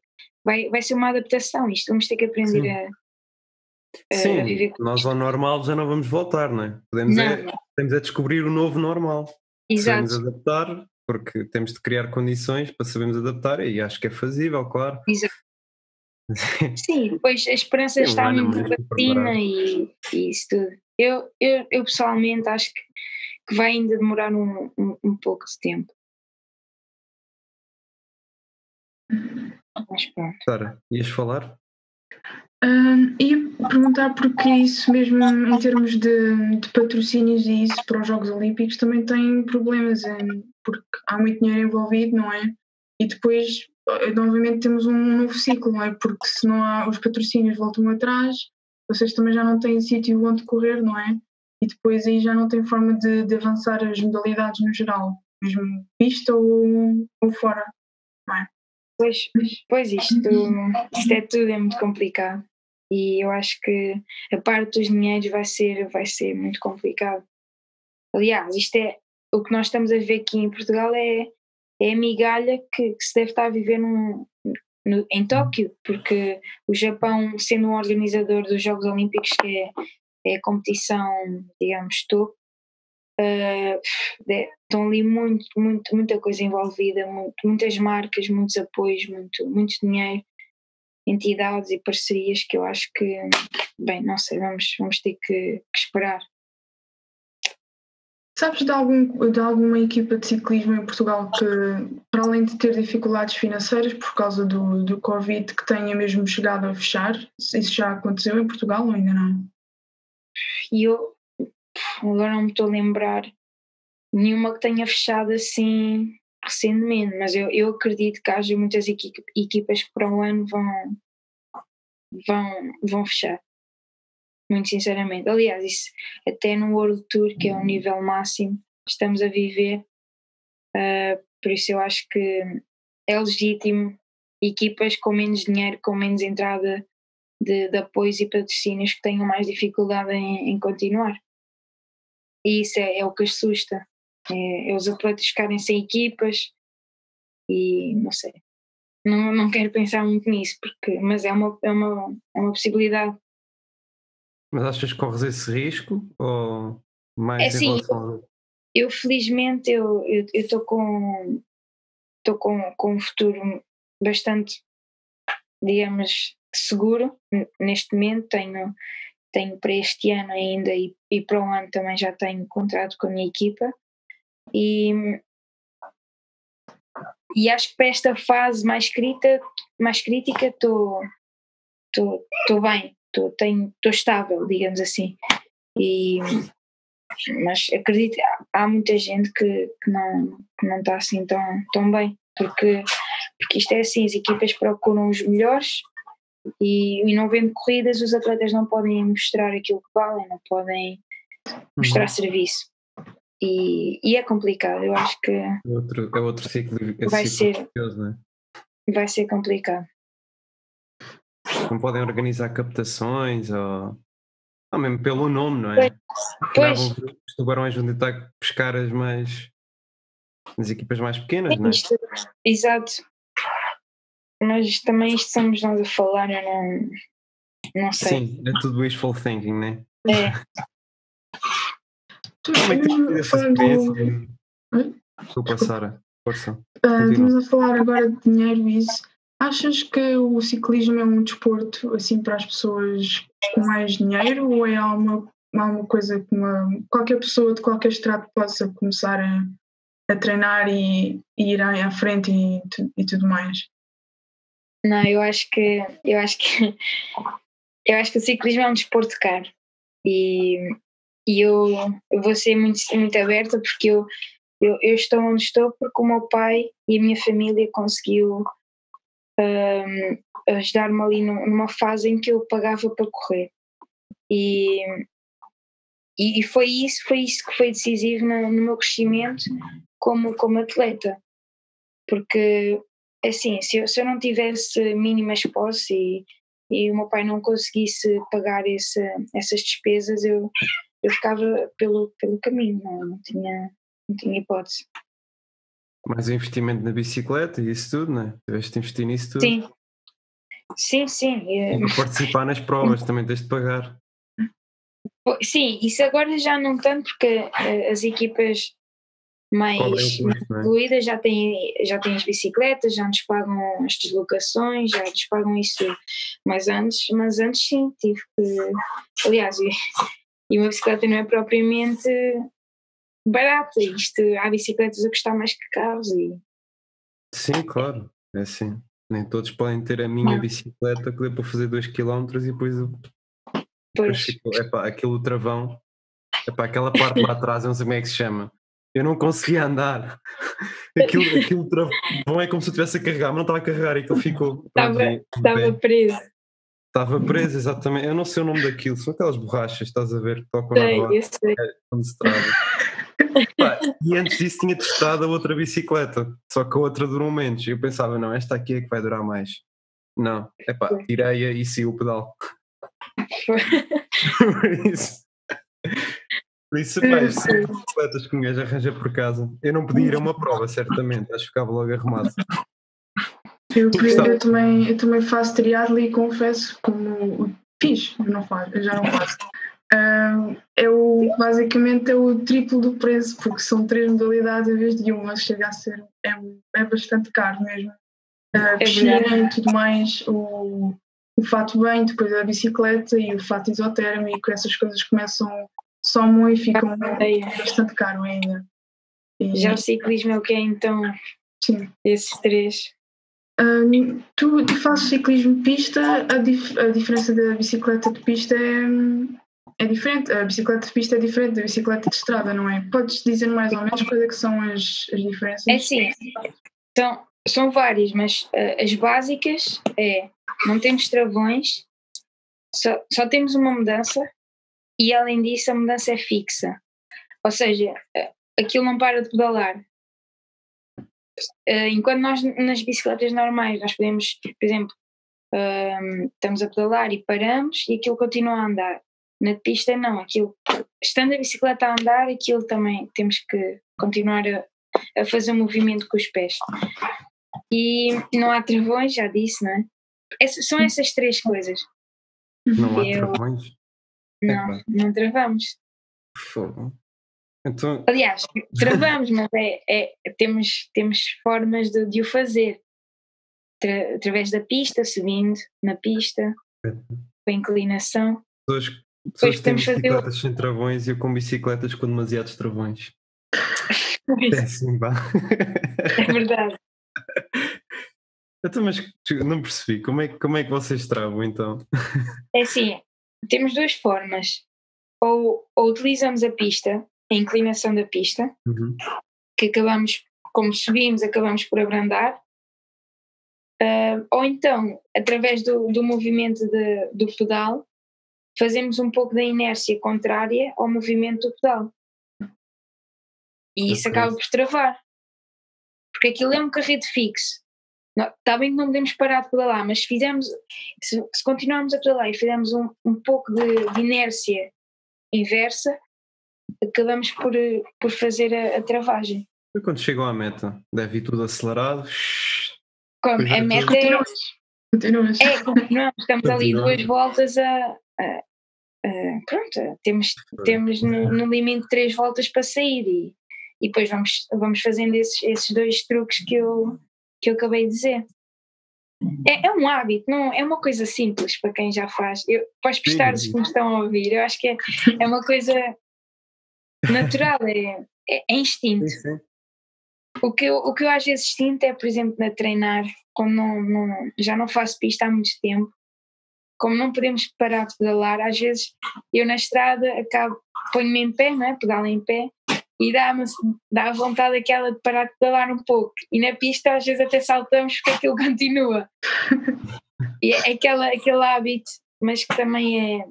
vai, vai ser uma adaptação, isto vamos ter que aprender Sim. a, Sim, viver nós ao normal já não vamos voltar, não é? Podemos, não, é, podemos é descobrir o novo normal. Exato. Sabemos adaptar, porque temos de criar condições para sabermos adaptar e acho que é fazível, claro. Exato. Sim, depois a esperança está muito na vacina e, e, isso tudo. Eu, eu, eu pessoalmente acho que, que vai ainda demorar um, um, um pouco de tempo. Mas pronto. Sara, ias falar? Um, ia perguntar porque isso mesmo em termos de, de, patrocínios e isso para os Jogos Olímpicos também tem problemas, porque há muito dinheiro envolvido, não é? E depois eh, novamente temos um novo ciclo, não é? Porque se não há os patrocínios voltam atrás, vocês também já não têm sítio onde correr, não é? E depois aí já não tem forma de, de avançar as modalidades no geral, mesmo pista ou, ou fora, não é? Pois, pois isto, isto é tudo é muito complicado e eu acho que a parte dos dinheiros vai ser, vai ser muito complicado. Aliás, isto é o que nós estamos a ver aqui em Portugal é é a migalha que, que se deve estar a viver num, no, em Tóquio, porque o Japão, sendo um organizador dos Jogos Olímpicos, que é, é a competição, digamos, topo, uh, estão ali muito, muito, muita coisa envolvida, muito, muitas marcas, muitos apoios, muito, muito dinheiro, entidades e parcerias que eu acho que, bem, não sei, vamos, vamos ter que, que esperar. Sabes de, algum, de alguma equipa de ciclismo em Portugal que, para além de ter dificuldades financeiras por causa do, do Covid, que tenha mesmo chegado a fechar? Isso já aconteceu em Portugal ou ainda não? E eu agora não me estou a lembrar nenhuma que tenha fechado assim recentemente, mas eu, eu acredito que haja muitas equipas que para o ano vão, vão, vão fechar muito sinceramente. Aliás, isso até no World Tour, que é o nível máximo que estamos a viver, uh, por isso eu acho que é legítimo equipas com menos dinheiro, com menos entrada de, de apoios e patrocínios que tenham mais dificuldade em, em continuar. E isso é, é, o que assusta. É, é os atletas ficarem sem equipas e não sei. não, não quero pensar muito nisso, porque, mas é uma, é, uma, é uma possibilidade. Mas achas que corres esse risco ou mais é assim, eu, eu, felizmente eu estou com estou com, com um futuro bastante digamos seguro neste momento tenho tenho para este ano ainda e, e para o ano também já tenho contrato com a minha equipa. E e acho que para esta fase mais crítica mais crítica estou bem estou estável digamos assim. E mas acredito há muita gente que, que, não, que não está assim tão, tão bem, porque, porque isto é assim, as equipas procuram os melhores e, e não vendo corridas os atletas não podem mostrar aquilo que valem, não podem mostrar uhum. serviço. E, e, é complicado, eu acho que é outro, é outro ciclo, é vai ciclo ser curioso, é? vai ser complicado. Não podem organizar captações ou ah, mesmo pelo nome, não é? Pois. Os tubarões vão tentar pescar as mais. as equipas mais pequenas, não é? Exato. Mas também isto somos nós a falar, eu não. não sei. Sim, é tudo wishful thinking, não é? É. Como é que tens essa experiência? Desculpa, Sara. Força. Uh, estamos a falar agora de dinheiro e isso. Achas que o ciclismo é um desporto assim para as pessoas com mais dinheiro ou é alguma, alguma coisa que uma, qualquer pessoa de qualquer estrato possa começar a, a treinar e, e, ir à frente e, e tudo mais? Não, eu acho que eu acho que eu acho que o ciclismo é um desporto caro e, e eu, eu vou ser muito, muito aberta porque eu, eu, eu estou onde estou porque o meu pai e a minha família conseguiu um, ajudar-me ali numa fase em que eu pagava para correr. E, e foi isso, foi isso que foi decisivo no, no meu crescimento como, como atleta. Porque, assim, se eu, se eu não tivesse mínimas posses e, e o meu pai não conseguisse pagar esse, essas despesas, eu, eu ficava pelo, pelo caminho, não, não, tinha, não tinha hipótese. Mais investimento na bicicleta e isso tudo, não é? Tiveste de investir nisso tudo. Sim. Sim, sim. E para participar nas provas também tens de pagar. Sim, isso agora já não tanto porque uh, as equipas mais, custo, é? já têm, já têm as bicicletas, já nos pagam as deslocações, já nos pagam isso tudo. Mas antes, mas antes sim, tive que. Aliás, e, uma bicicleta não é propriamente barata. Isto, há bicicletas a custar mais que carros. E... Sim, claro, é assim. Nem todos podem ter a minha não. bicicleta que dê para fazer 2 km e depois, depois epá, aquele travão, epá, aquela parte lá atrás, não sei como é que se chama. Eu não conseguia andar. Aquilo, aquilo travão é como se eu estivesse a carregar, mas não estava a carregar e aquilo ficou. Estava, estava preso. Estava preso, exatamente. Eu não sei o nome daquilo, são aquelas borrachas, estás a ver, que tocam sei, na. É, se. Pá, e antes disso tinha testado a outra bicicleta, só que a outra durou menos. E eu pensava, não, esta aqui é que vai durar mais. Não, é pá, tirei-a e saiu o pedal. por isso, por isso pá, estas bicicletas que um gajo arranja por casa. Eu não podia ir a uma prova, certamente, acho que ficava logo arrumado. Eu, eu, também, eu também faço triatlo e confesso como fiz, não faço, eu já não faço. Uh, é o, basicamente é o triplo do preço, porque são três modalidades em vez de uma, chega a ser, é, é bastante caro mesmo. Uh, piscina e tudo mais, o, o fato bem, depois a bicicleta e o fato isotérmico, essas coisas começam, somam e ficam bastante caro ainda. E, Já o ciclismo é o que é então? Sim. Esses três. Uh, tu, tu fazes ciclismo de pista, a, dif a diferença da bicicleta de pista é, é diferente, a bicicleta de pista é diferente da bicicleta de estrada, não é? Podes dizer mais ou menos quais é que são as, as diferenças? É sim, são, são várias, mas uh, as básicas é não temos travões, só, só temos uma mudança e além disso a mudança é fixa. Ou seja, uh, aquilo não para de pedalar. Uh, enquanto nós nas bicicletas normais nós podemos, por exemplo, estamos a pedalar e paramos e aquilo continua a andar na pista não, aquilo, estando a bicicleta a andar, aquilo também temos que continuar a, a fazer um movimento com os pés. E não há travões, já disse, não é? Essas, são essas três coisas. Não há Eu- travões? Não, Epá. não travamos. Fogo. Então, Aliás, travamos, mas é, é- temos, temos formas de, de o fazer. Tra- através da pista, subindo na pista, com a inclinação. pessoas, pessoas que têm podemos fazer bicicletas sem travões e eu com bicicletas com demasiados travões. É assim, vá. É verdade. Então, mas não percebi, como é, que- como é que vocês travam então? É assim, temos duas formas. Ou, ou utilizamos a pista, a inclinação da pista, Uhum. que acabamos, como subimos, acabamos por abrandar. Ah, ou então, através do, do movimento de- do pedal, fazemos um pouco da inércia contrária ao movimento do pedal. E isso acaba por travar. Porque aquilo é um carrete fixo. Está bem que não podemos parar de pedalar, mas se fizermos, se, se continuarmos a pedalar e fizermos um, um pouco de, de inércia inversa, acabamos por, por fazer a, a travagem. E quando chegam à meta, deve ir tudo acelerado. Como é, a meta é, Continuas. É continuamos, estamos ali duas voltas a, a- a- pronto, temos, temos no, no limite três voltas para sair e, e depois vamos, vamos fazendo esses, esses dois truques que eu, que eu acabei de dizer. É, é um hábito, não é uma coisa simples para quem já faz. Eu, para os pestardos que me estão a ouvir, eu acho que é, é uma coisa natural, é, é, é instinto. Sim, sim. O que, eu, o que eu às vezes sinto é, por exemplo, na treinar, quando não, não- já não faço pista há muito tempo, como não podemos parar de pedalar, às vezes eu na estrada acabo, ponho-me em pé, não é? pedalo em pé, e dá-me dá a vontade aquela de parar de pedalar um pouco. E na pista às vezes até saltamos porque aquilo continua. E é aquela, aquele hábito, mas que também é,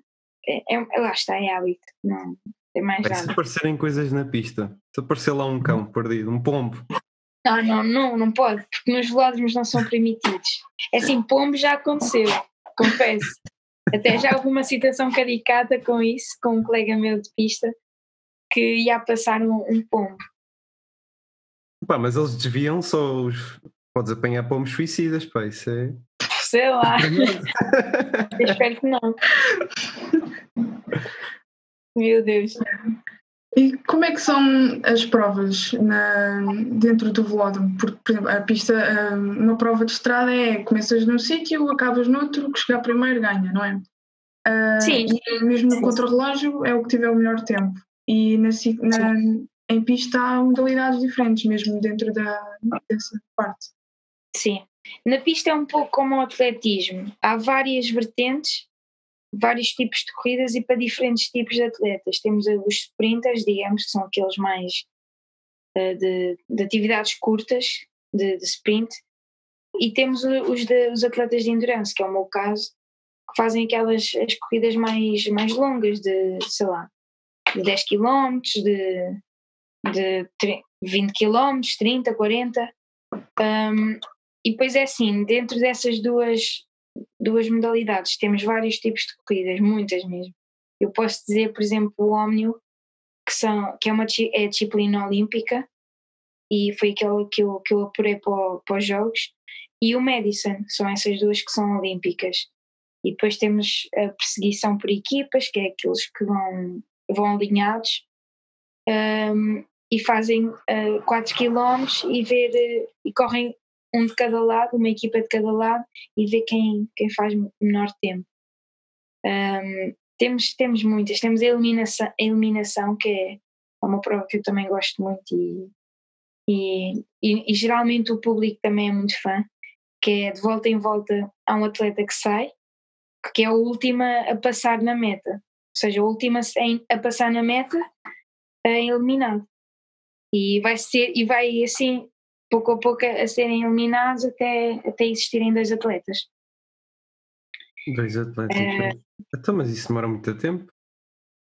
é, é- lá está, é hábito, não tem mais Bem, se aparecerem coisas na pista, se aparecer lá um cão perdido, um pombo, Não, não, não, não pode, porque nos velódromos não são permitidos. É assim, pombo já aconteceu, confesso. Até já houve uma situação caricata com isso, com um colega meu de pista, que ia passar um, um pombo. pá, mas eles desviam só os. Podes apanhar pombos suicidas, pá, isso é. Sei lá, eu espero que não. Meu Deus. E como é que são as provas na- dentro do velódromo? Porque, por exemplo, a pista, ah, uma prova de estrada é começas num sítio, acabas noutro, que chegar primeiro ganha, não é? Ah, Sim. E mesmo no contrarrelógio é o que tiver o melhor tempo. E na, na- em pista há modalidades diferentes, mesmo dentro da, dessa parte. Sim. Na pista é um pouco como o atletismo. Há várias vertentes, vários tipos de corridas e para diferentes tipos de atletas. Temos os sprinters, digamos, que são aqueles mais eh, de, de atividades curtas, de, de sprint, e temos os, de- os atletas de endurance, que é o meu caso, que fazem aquelas as corridas mais, mais longas, de, sei lá, de 10 km, de, de tre- 20 km, 30, 40. Um, e depois é assim, dentro dessas duas, duas modalidades temos vários tipos de corridas, muitas mesmo. Eu posso dizer, por exemplo, o Omnio, que, são, que é uma é disciplina olímpica, e foi aquela que eu, que eu apurei para, para os Jogos, e o Madison, são essas duas que são olímpicas. E depois temos a perseguição por equipas, que é aqueles que vão, vão alinhados um, e fazem 4 km e ver eh, e correm um de cada lado, uma equipa de cada lado e ver quem, quem faz menor tempo. Um, temos, temos muitas, temos a eliminação, a eliminação que é uma prova que eu também gosto muito e, e, e, e geralmente o público também é muito fã, que é de volta em volta há um atleta que sai, que é a última a passar na meta, seja, a última a passar na meta é eliminado. E vai ser, e vai assim, pouco a pouco a serem eliminados até, até existirem dois atletas. Dois atletas. É. Então, mas isso demora muito tempo?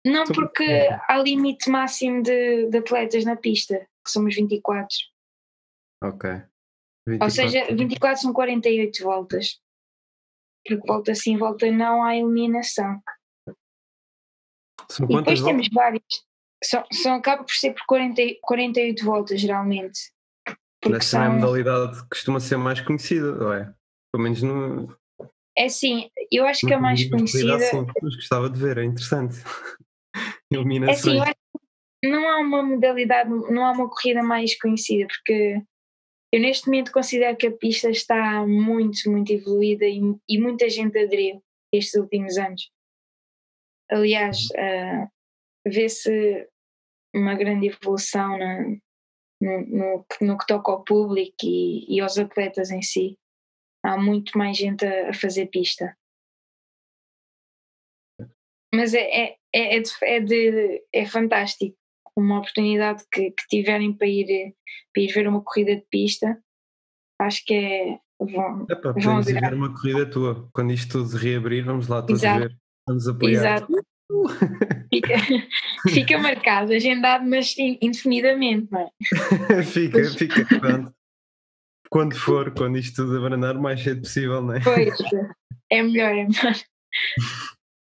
Não Então, porque é. há limite máximo de, de atletas na pista, que somos 24. Ok. Ou 24. seja, 24 são 48 voltas. Porque volta sim, volta não há eliminação. São E depois quantas temos vários. São, são, acaba por ser por 40, e- 48 voltas, geralmente. Porque Essa são... é a modalidade que costuma ser mais conhecida, não é? Pelo menos no. É sim, eu acho que a mais conhecida. Assim, mas gostava de ver, é interessante. Iluminações. É sim, eu acho que não há uma modalidade, não há uma corrida mais conhecida, porque eu neste momento considero que a pista está muito, muito evoluída e, e muita gente aderiu estes últimos anos. Aliás, uh, vê-se uma grande evolução na, no, no, no, que toca ao público e, e, aos atletas em si. Há muito mais gente a, a fazer pista. Mas é, é, é, é, de, é, de, é fantástico. Uma oportunidade que, que tiverem para ir, para ir ver uma corrida de pista, acho que é. Vão, Epá, vão ver uma corrida tua. Quando isto tudo reabrir, vamos lá todos Exato. ver. Vamos apoiar. Exato. Fica, fica marcado, agendado, mas indefinidamente, não é? fica, fica, pronto. Quando for, quando isto tudo abrandar, o mais cedo possível, não é? Pois, é melhor, é melhor.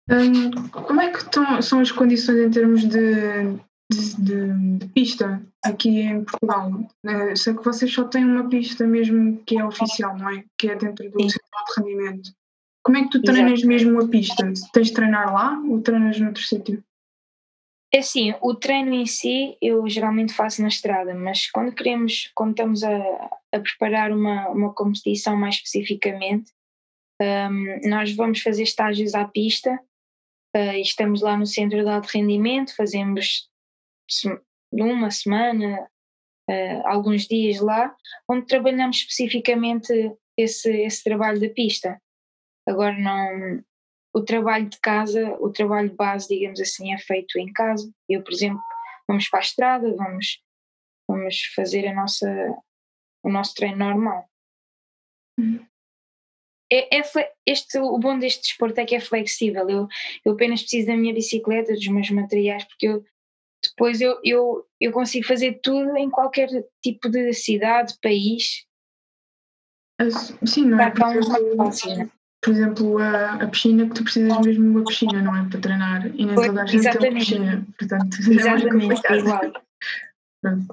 Hum, como é que estão, são as condições em termos de, de, de, de pista aqui em Portugal? Uh, sei que vocês só têm uma pista mesmo que é oficial, não é? Que é dentro do centro de rendimento. Como é que tu treinas Exato. mesmo a pista? Tens de treinar lá ou treinas noutro sítio? É assim, o treino em si eu geralmente faço na estrada, mas quando queremos, quando estamos a, a preparar uma, uma competição mais especificamente, um, nós vamos fazer estágios à pista uh, e estamos lá no centro de alto rendimento, fazemos uma semana, uh, alguns dias lá, onde trabalhamos especificamente esse, esse trabalho da pista. Agora não. O trabalho de casa, o trabalho base, digamos assim, é feito em casa. Eu, por exemplo, vamos para a estrada, vamos, vamos fazer a nossa, o nosso treino normal. Uhum. É, é, este, o bom deste desporto é que é flexível. Eu, eu apenas preciso da minha bicicleta, dos meus materiais, porque eu, depois eu, eu, eu consigo fazer tudo em qualquer tipo de cidade, país. Sim, não é? Fácil, né? Por exemplo, a, a, piscina, que tu precisas mesmo de uma piscina, não é? Para treinar. E nem toda a gente tem uma piscina. Portanto, exatamente, é igual.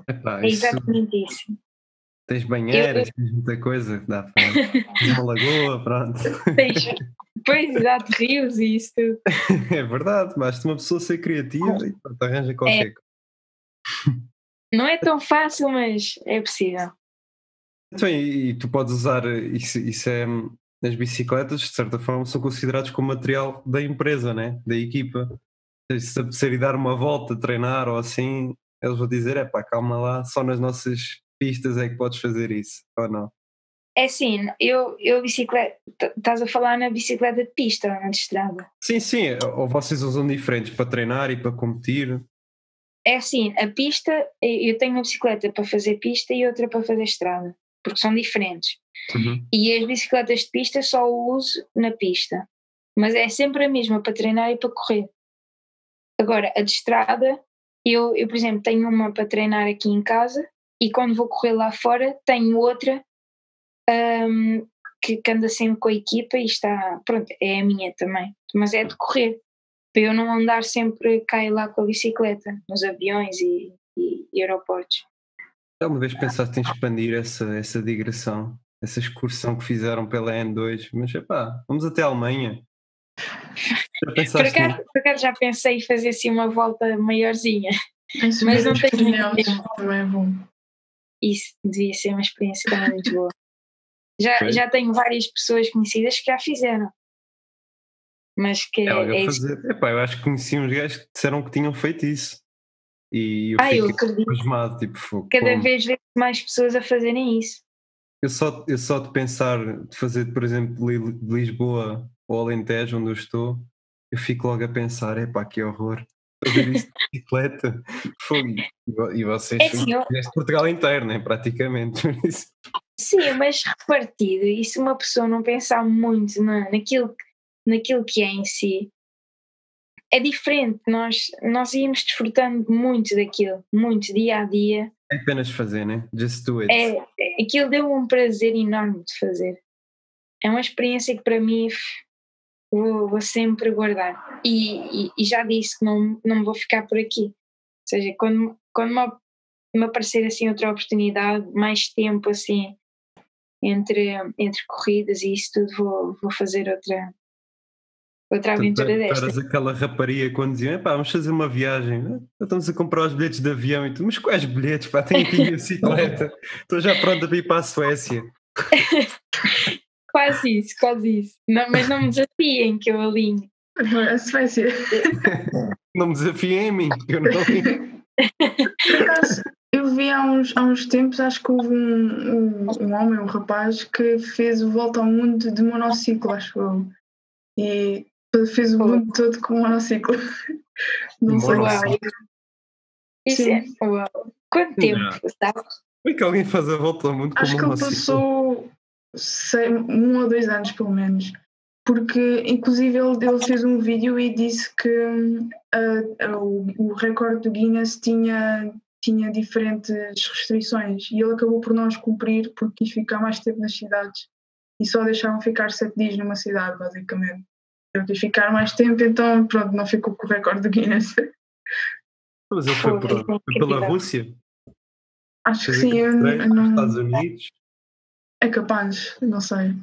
Epá, é exatamente isso. Tens banheiras, eu, tens muita coisa, dá para uma lagoa, pronto. Tens, pois, exato, rios e isso tudo. É verdade, basta uma pessoa ser criativa e pronto, arranja qualquer é. coisa. Não é tão fácil, mas é possível. Então, e, e tu podes usar, isso, isso é, as bicicletas, de certa forma, são considerados como material da empresa, né? da equipa. Se a dar uma volta, treinar ou assim, eles vão dizer: é pá, calma lá, só nas nossas pistas é que podes fazer isso, ou não? É sim, eu, eu bicicleta, estás a falar na bicicleta de pista ou na de estrada? Sim, sim, ou vocês usam diferentes para treinar e para competir? É assim, a pista, eu tenho uma bicicleta para fazer pista e outra para fazer estrada, porque são diferentes. Uhum. E as bicicletas de pista só uso na pista, mas é sempre a mesma para treinar e para correr. Agora, a de estrada, eu, eu por exemplo, tenho uma para treinar aqui em casa e quando vou correr lá fora tenho outra um, que, que anda sempre com a equipa e está, pronto, é a minha também, mas é de correr, para eu não andar sempre cá e lá com a bicicleta, nos aviões e, e, e aeroportos. Já uma vez pensaste em expandir essa, essa digressão essa excursão que fizeram pela N2, mas epá, vamos até a Alemanha. Já por, acaso, por acaso já pensei em fazer assim uma volta maiorzinha, Isso mas não tenho tempo. Também é bom. Isso devia ser uma experiência também muito boa. Já, já tenho várias pessoas conhecidas que já fizeram. Mas que é, é, é fazer. Epá, eu acho que conheci uns gajos que disseram que tinham feito isso. E eu ah, fiquei tipo, Cada como? vez vejo mais pessoas a fazerem isso. Eu só, eu só de pensar de fazer, por exemplo, de Lisboa ou Alentejo, onde eu estou, eu fico logo a pensar: epá, que horror, fazer isso de bicicleta. E vocês, é assim, eu... Portugal inteiro, né? praticamente. Sim, mas repartido, e se uma pessoa não pensar muito na, naquilo, naquilo que é em si, é diferente. Nós, nós íamos desfrutando muito daquilo, muito dia a dia. É apenas fazer, né? Just do it. É, aquilo deu um prazer enorme de fazer. É uma experiência que para mim vou, vou sempre guardar. E, e, e, já disse que não, não vou ficar por aqui. Ou seja, quando, quando, uma, me aparecer assim outra oportunidade, mais tempo assim entre, entre corridas e isso tudo, vou, vou fazer outra, outra aventura desta. Eras aquela rapariga quando diziam, pá, vamos fazer uma viagem, estamos a comprar os bilhetes de avião e tu, mas quais bilhetes? Pá, tenho aqui a bicicleta, estou já pronta para ir para a Suécia. quase isso, quase isso. Não, mas não me desafiem que eu alinho. A Suécia. não me desafiem a mim, que eu não alinho. Eu vi há uns, há uns tempos, acho que houve um, um, um homem, um rapaz, que fez o volta ao mundo de monociclo, acho eu. E fez o mundo todo com monociclo. Não sei. Uau. Isso é. Uau. Quanto tempo, sabe? Como é que alguém faz a volta ao mundo com Acho que ele passou sei, um ou dois anos, pelo menos. Porque, inclusive, ele, ele fez um vídeo e disse que uh, uh, o, o recorde do Guinness tinha, tinha diferentes restrições e ele acabou por não as cumprir porque quis ficar mais tempo nas cidades e só deixavam ficar sete dias numa cidade, basicamente. Eu quis ficar mais tempo, então pronto, não ficou com o recorde do Guinness. Mas ele foi, por, foi pela Rússia? Acho que sim. Eu, eu não... Estados Unidos? É capaz, não sei.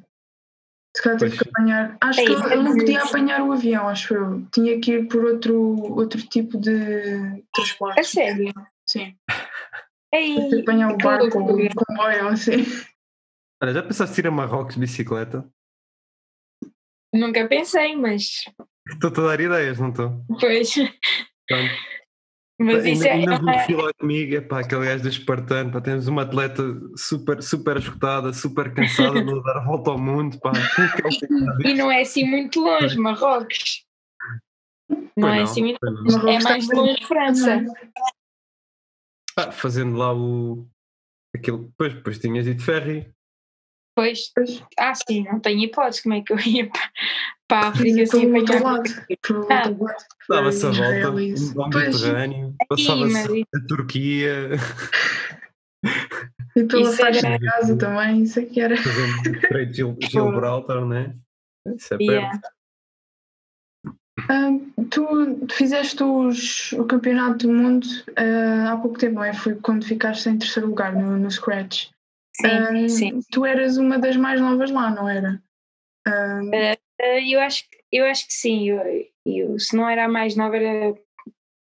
Se calhar teve que apanhar. Acho que ele não podia apanhar o avião, acho eu. Tinha que ir por outro, outro tipo de transporte. É sério? Sim. Ei, apanhar o barco ou o comboio, assim. Olha, já pensaste ir a Marrocos de bicicleta? Nunca pensei, mas. Estou-te a dar ideias, não estou? Pois. Pronto. Mas ainda, isso é. ainda vou filar comigo, é pá, aquele gajo do Espartano, pá, temos uma atleta super, super esgotada, super cansada de dar a volta ao mundo, pá. E, e não é assim muito longe, Marrocos. Não é assim muito longe, é mais longe França. Ah, fazendo lá o. Aquilo, pois, depois tinhas ido de ferry. Pois, ah sim, não tenho hipótese, como é que eu ia para, para a África sem apanhar. Ah, Dava-se a volta no Mediterrâneo, passava-se a Turquia. E pela faixa era... de casa também, isso aqui era. Fazendo Estreito Gil, Gibraltar, não é? Isso é yeah. perto. Uh, tu, fizeste os, o campeonato do mundo uh, há pouco tempo, não é? Foi quando ficaste em terceiro lugar no, no Scratch. Sim, uh, sim. Tu eras uma das mais novas lá, não era? eu, acho, eu acho que sim. Eu, eu, se não era a mais nova, era,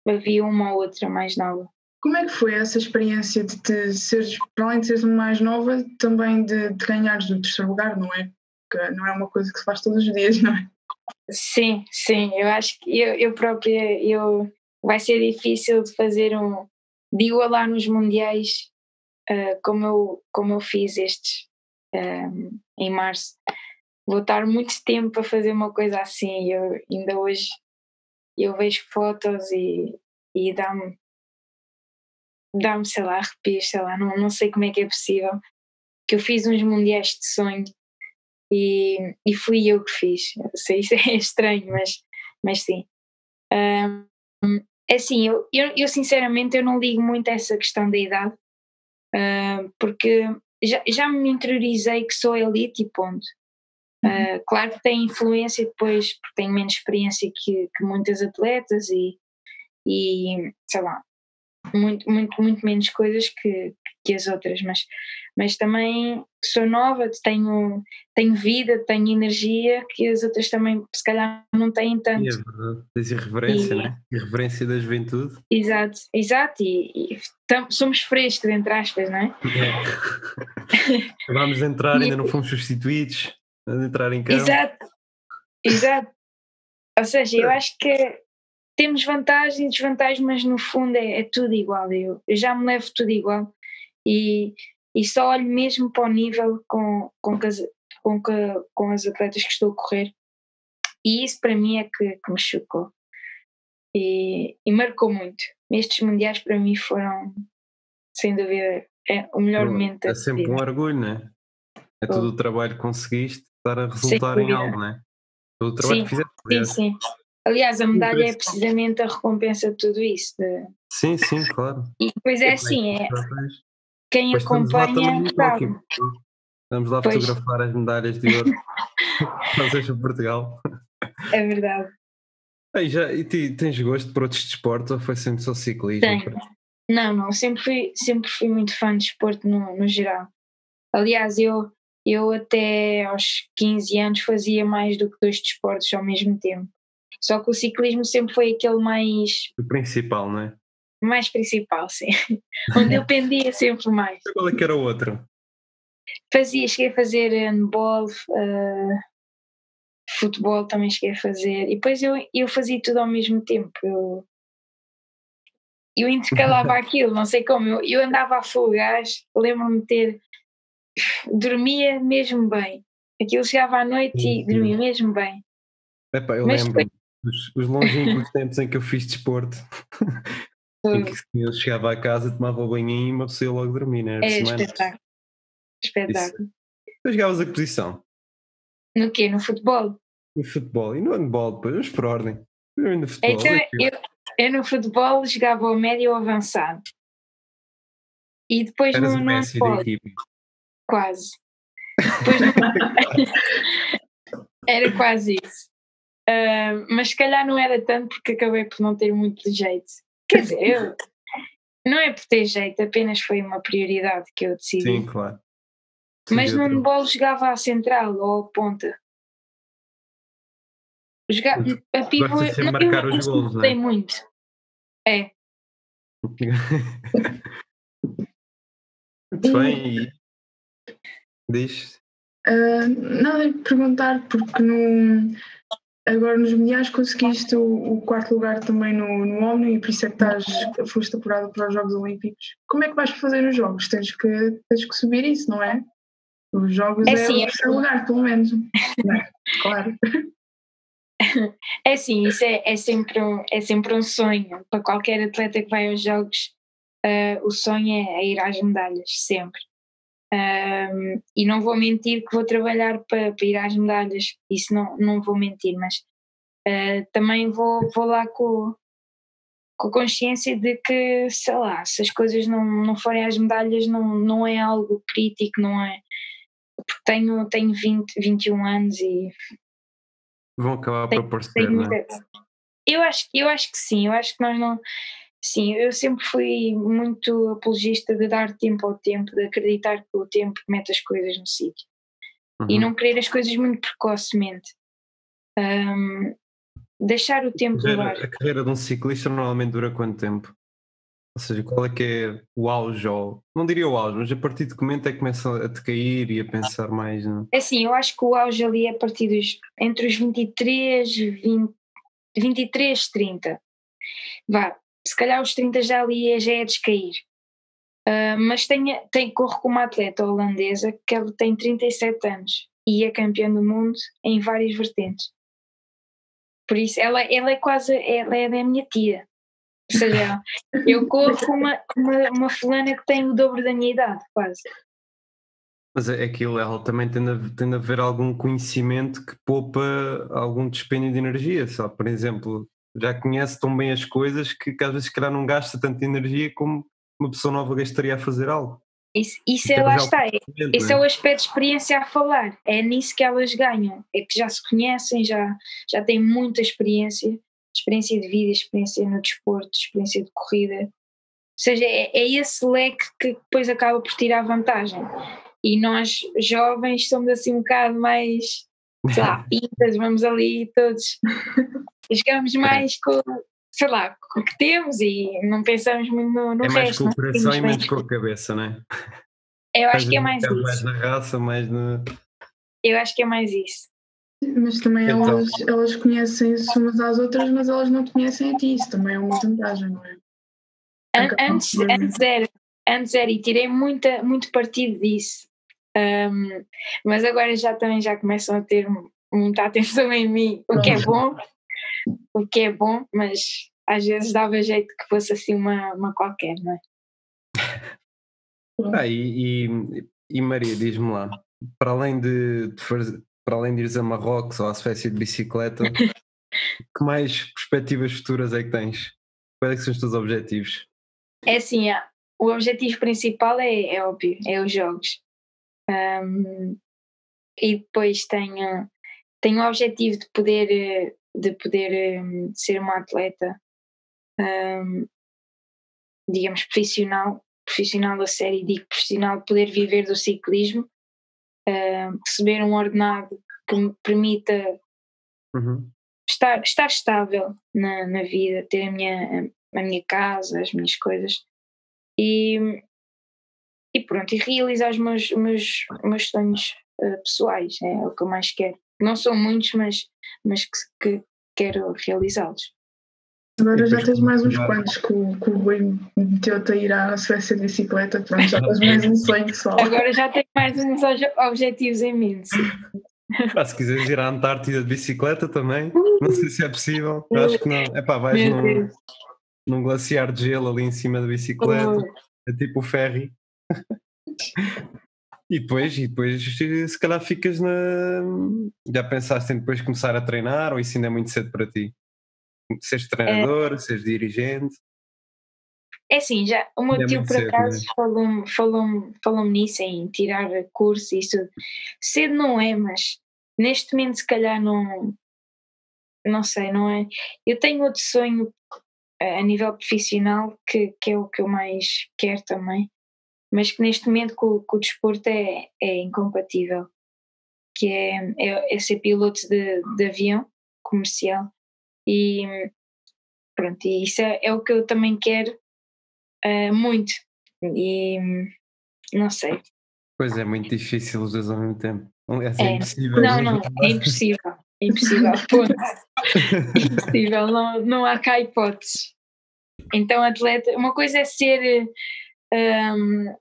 havia uma ou outra mais nova. Como é que foi essa experiência de te seres, para além de seres mais nova, também de, de ganhares o terceiro lugar, não é? Porque não é uma coisa que se faz todos os dias, não é? Sim, sim, eu acho que eu, eu própria, eu, vai ser difícil de fazer um, de igualar nos mundiais uh, como, eu, como eu fiz estes uh, em março. Vou estar muito tempo a fazer uma coisa assim, eu ainda hoje eu vejo fotos e, e dá-me dá-me, sei lá, arrepios, sei lá, não, não sei como é que é possível, que eu fiz uns mundiais de sonho e, e fui eu que fiz. Eu sei, isso é estranho, mas, mas sim. Um, é assim, eu, eu, eu, sinceramente eu não ligo muito a essa questão da idade, uh, porque já, já me interiorizei que sou elite e ponto. Uh, claro que tem influência depois, porque tenho menos experiência que, que muitas atletas e, e sei lá, muito, muito, muito menos coisas que, que as outras, mas, mas também sou nova, tenho, tenho vida, tenho energia que as outras também se calhar não têm tanto. E é verdade, tens irreverência, e, né? Irreverência da juventude. Exato, exato, e, e tam, somos frescos, entre aspas, não é? é. Vamos entrar, ainda não fomos substituídos, vamos entrar em campo. Exato, exato. Ou seja, eu acho que temos vantagens e desvantagens, mas no fundo é, é tudo igual. Eu, eu, já me levo tudo igual e, e só olho mesmo para o nível com, com, que as, com, que, com as atletas que estou a correr. E isso para mim é que, que me chocou e, e, marcou muito. Estes mundiais para mim foram, sem dúvida, é o melhor Pô, momento. É sempre vida. um orgulho, não é? É todo o trabalho que conseguiste estar a resultar em algo, não é? Todo o trabalho sim, que fizeste. Sim, sim. Aliás, a medalha é precisamente a recompensa de tudo isso. De... Sim, sim, claro. E depois é assim, é, quem pois acompanha. Vamos lá pois. fotografar as medalhas de ouro. Vocês para Portugal. É verdade. E, já, e tens gosto por outros desportos ou foi sempre só ciclismo? Tenho. Não, não, sempre fui, sempre fui muito fã de esporte no, no geral. Aliás, eu, eu até aos 15 anos fazia mais do que dois desportos ao mesmo tempo. Só que o ciclismo sempre foi aquele mais. O principal, não é? Mais principal, sim. Onde eu pendia sempre mais. Qual é que era o outro? Fazia, cheguei a fazer handball, uh, futebol também cheguei a fazer. E depois eu, eu fazia tudo ao mesmo tempo. Eu, eu intercalava aquilo, não sei como. Eu, eu andava a full gás, lembro-me de ter. Dormia mesmo bem. Aquilo chegava à noite e dormia mesmo bem. Epá, eu Mas lembro os, os longínquos tempos em que eu fiz desporto. em que eu chegava a casa, tomava o banhinho e uma pessoa logo dormir, né? É espetáculo. Espetáculo. Tu jogavas a que posição? No quê? No futebol? No futebol. E no handball, depois, vamos por ordem. Eu no futebol. Então, eu, eu no futebol jogava o médio ou avançado. E depois Eras no, no handball. Quase. Depois no... Era quase isso. Uh, mas se calhar não era tanto porque acabei por não ter muito jeito. Quer dizer, eu, não é por ter jeito, apenas foi uma prioridade que eu decidi. Sim, claro. Sim, mas no handball jogava à central ou à ponta. Jogar, a pivô, não, marcar eu, os gols, não é? muito. É. Muito bem, e diz. Uh, nada, perguntar, porque no, agora nos mundiais conseguiste o, o, quarto lugar também no, no ONU e por isso é que estás, foste apurado para os Jogos Olímpicos. Como é que vais fazer os Jogos? Tens que, tens que subir isso, não é? Os Jogos é, é o terceiro lugar, pelo menos. é? Claro. É sim, isso é, é, sempre um, é sempre um sonho. Para qualquer atleta que vai aos Jogos, uh, o sonho é, é, ir às medalhas, sempre. Um, e não vou mentir que vou trabalhar para, para, ir às medalhas, isso não, não vou mentir, mas uh, também vou, vou lá com, com a consciência de que, sei lá, se as coisas não, não forem às medalhas, não, não é algo crítico, não é. Porque tenho, tenho 20, 21 anos e Vão acabar por aparecer, não é? Eu acho, eu acho que sim, eu acho que nós não. Sim, eu sempre fui muito apologista de dar tempo ao tempo, de acreditar que o tempo mete as coisas no sítio uhum. e não querer as coisas muito precocemente. Um, deixar o tempo a carreira, a carreira de um ciclista normalmente dura quanto tempo? Ou seja, qual é que é o auge? Ou, não diria o auge, mas a partir de que momento é que começa a decair e a pensar mais? Não? É assim, eu acho que o auge ali é a partir dos entre os 23, 20, 23, 30. Vá, se calhar os 30 já ali é, já é descair. Uh, mas tem, tem, corro com uma atleta holandesa que ela tem 37 anos e é campeã do mundo em várias vertentes. Por isso, ela, ela é quase, ela é da minha tia. Ou seja, eu corro com uma, uma, uma fulana que tem o dobro da minha idade, quase. Mas é aquilo, ela também tem de, haver algum conhecimento que poupa algum dispêndio de energia, sabe? Por exemplo, já conhece tão bem as coisas que, que às vezes, se calhar, não gasta tanta energia como uma pessoa nova gastaria a fazer algo. Isso, isso é, lá está, esse é? é o aspecto de experiência a falar, é nisso que elas ganham, é que já se conhecem, já, já têm muita experiência experiência de vida, experiência no desporto, experiência de corrida. Ou seja, é, é esse leque que depois acaba por tirar vantagem. E nós, jovens, somos assim um bocado mais, sei lá, pintas, vamos ali todos. Jogamos mais com, sei lá, com o que temos e não pensamos muito no, no é resto. É mais com o coração e menos com a cabeça, não é? Eu acho que é mais isso. Mais na raça, mais na. Eu acho que é mais isso. Mas também então, elas, elas conhecem-se umas às outras, mas elas não conhecem a ti, isso também é uma vantagem, não é? Antes, antes, era, antes era, e tirei muita, muito partido disso. Um, mas agora já também já começam a ter muita atenção em mim, o que é bom, o que é bom, mas às vezes dava jeito que fosse assim uma, uma qualquer, não é? Ah, e, e, e Maria, diz-me lá, para além de, para além de ires a Marrocos ou à Suécia de bicicleta, que mais perspectivas futuras é que tens? Quais é são os teus objetivos? É assim, o objetivo principal é, é óbvio, é os jogos. Um, e depois tenho, tenho o objetivo de poder, de poder um, ser uma atleta um, digamos, profissional, profissional a sério, digo profissional, poder viver do ciclismo, uh, receber um ordenado que me permita Uhum. estar, estar estável na, na vida, ter a minha, a minha casa, as minhas coisas e, e pronto, e realizar os meus, meus, meus sonhos uh, pessoais, é o que eu mais quero. Não são muitos, mas, mas que, que quero realizá-los. Agora já tens mais uns quantos que o, que o Rui meteu-te a ir à Suécia de bicicleta, pronto, já tens mais um sonho pessoal. Agora já tenho mais uns objetivos em mente. Ah, se quiseres ir à Antártida de bicicleta também, não sei se é possível, eu acho que não. É pá, vais num, num, glaciar de gelo ali em cima da bicicleta, é tipo o ferry. e depois, e depois se calhar ficas na. Já pensaste em depois começar a treinar ou isso ainda é muito cedo para ti? Seres treinador, é, seres dirigente? É assim, já o meu é tio por cedo, acaso né? falou-me falou falou nisso, em tirar curso e isso. Cedo não é, mas neste momento se calhar não. Não sei, não é? Eu tenho outro sonho a nível profissional que, que é o que eu mais quero também, mas que neste momento com, com o desporto é, é incompatível, que é, é, é ser piloto de, de avião comercial e pronto, e isso é, é o que eu também quero uh, muito e não sei. Pois é, muito difícil os dois ao mesmo tempo. Aliás, é, é impossível. Não, não, é impossível. É impossível, ponto. impossível, não, não há cá hipóteses. Então, atleta, uma coisa é ser, um,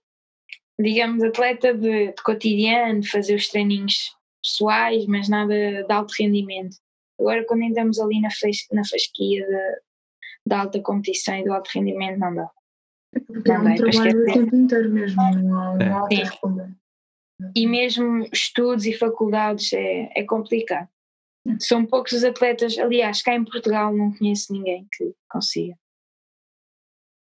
digamos, atleta de, de cotidiano, fazer os treininhos pessoais, mas nada de alto rendimento. Agora, quando entramos ali na, fes, na fasquia da alta competição e do alto rendimento, não dá. Porque não é um dá, trabalho o tempo inteiro mesmo, não há, não há é. E mesmo estudos e faculdades é, é complicado. São poucos os atletas, aliás, cá em Portugal não conheço ninguém que consiga.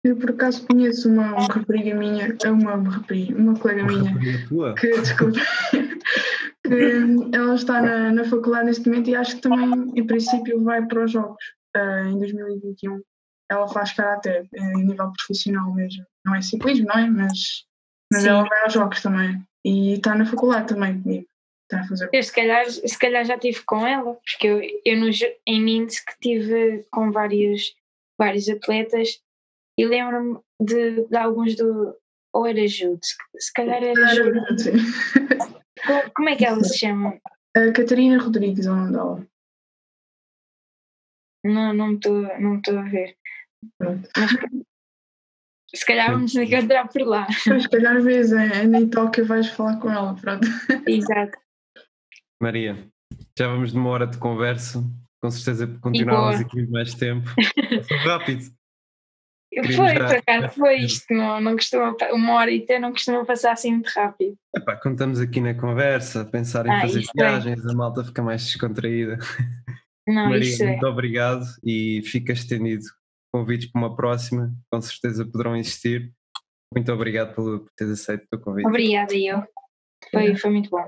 Eu por acaso conheço uma, uma rapariga minha, é uma rapariga, uma colega minha, que, desculpa, que ela está na, na faculdade neste momento e acho que também, em princípio, vai para os Jogos uh, em 2021. Ela faz karaté uh, em nível profissional mesmo. Não é ciclismo, não é? Mas, mas ela vai aos Jogos também. E está na faculdade também comigo. Está a fazer. Eu se calhar, se calhar já estive com ela, porque eu, eu no, em Minsk tive com vários, vários atletas e lembro-me de, de, alguns do. Ou era Jude, se calhar era Jude. Como, como é que ela se chama? A Catarina Rodrigues, é o nome dela. Não, não estou não a ver. Pronto. Mas, se calhar vamos encontrar por lá. Mas, se calhar vês, é, é na Itóquia vais falar com ela, pronto. Exato. Maria, já vamos de uma hora de conversa, com certeza continuávamos aqui mais tempo. Rápido. Foi, por acaso, foi isto, não, não costuma, uma hora e até não costuma passar assim muito rápido. Epá, quando estamos aqui na conversa, pensar em ah, fazer viagens, é. a malta fica mais descontraída. Não, Maria, isso é. muito obrigado e fica estendido. Convites para uma próxima, com certeza poderão existir. Muito obrigado por, por teres aceito o convite. Obrigada, eu. Foi, foi muito bom.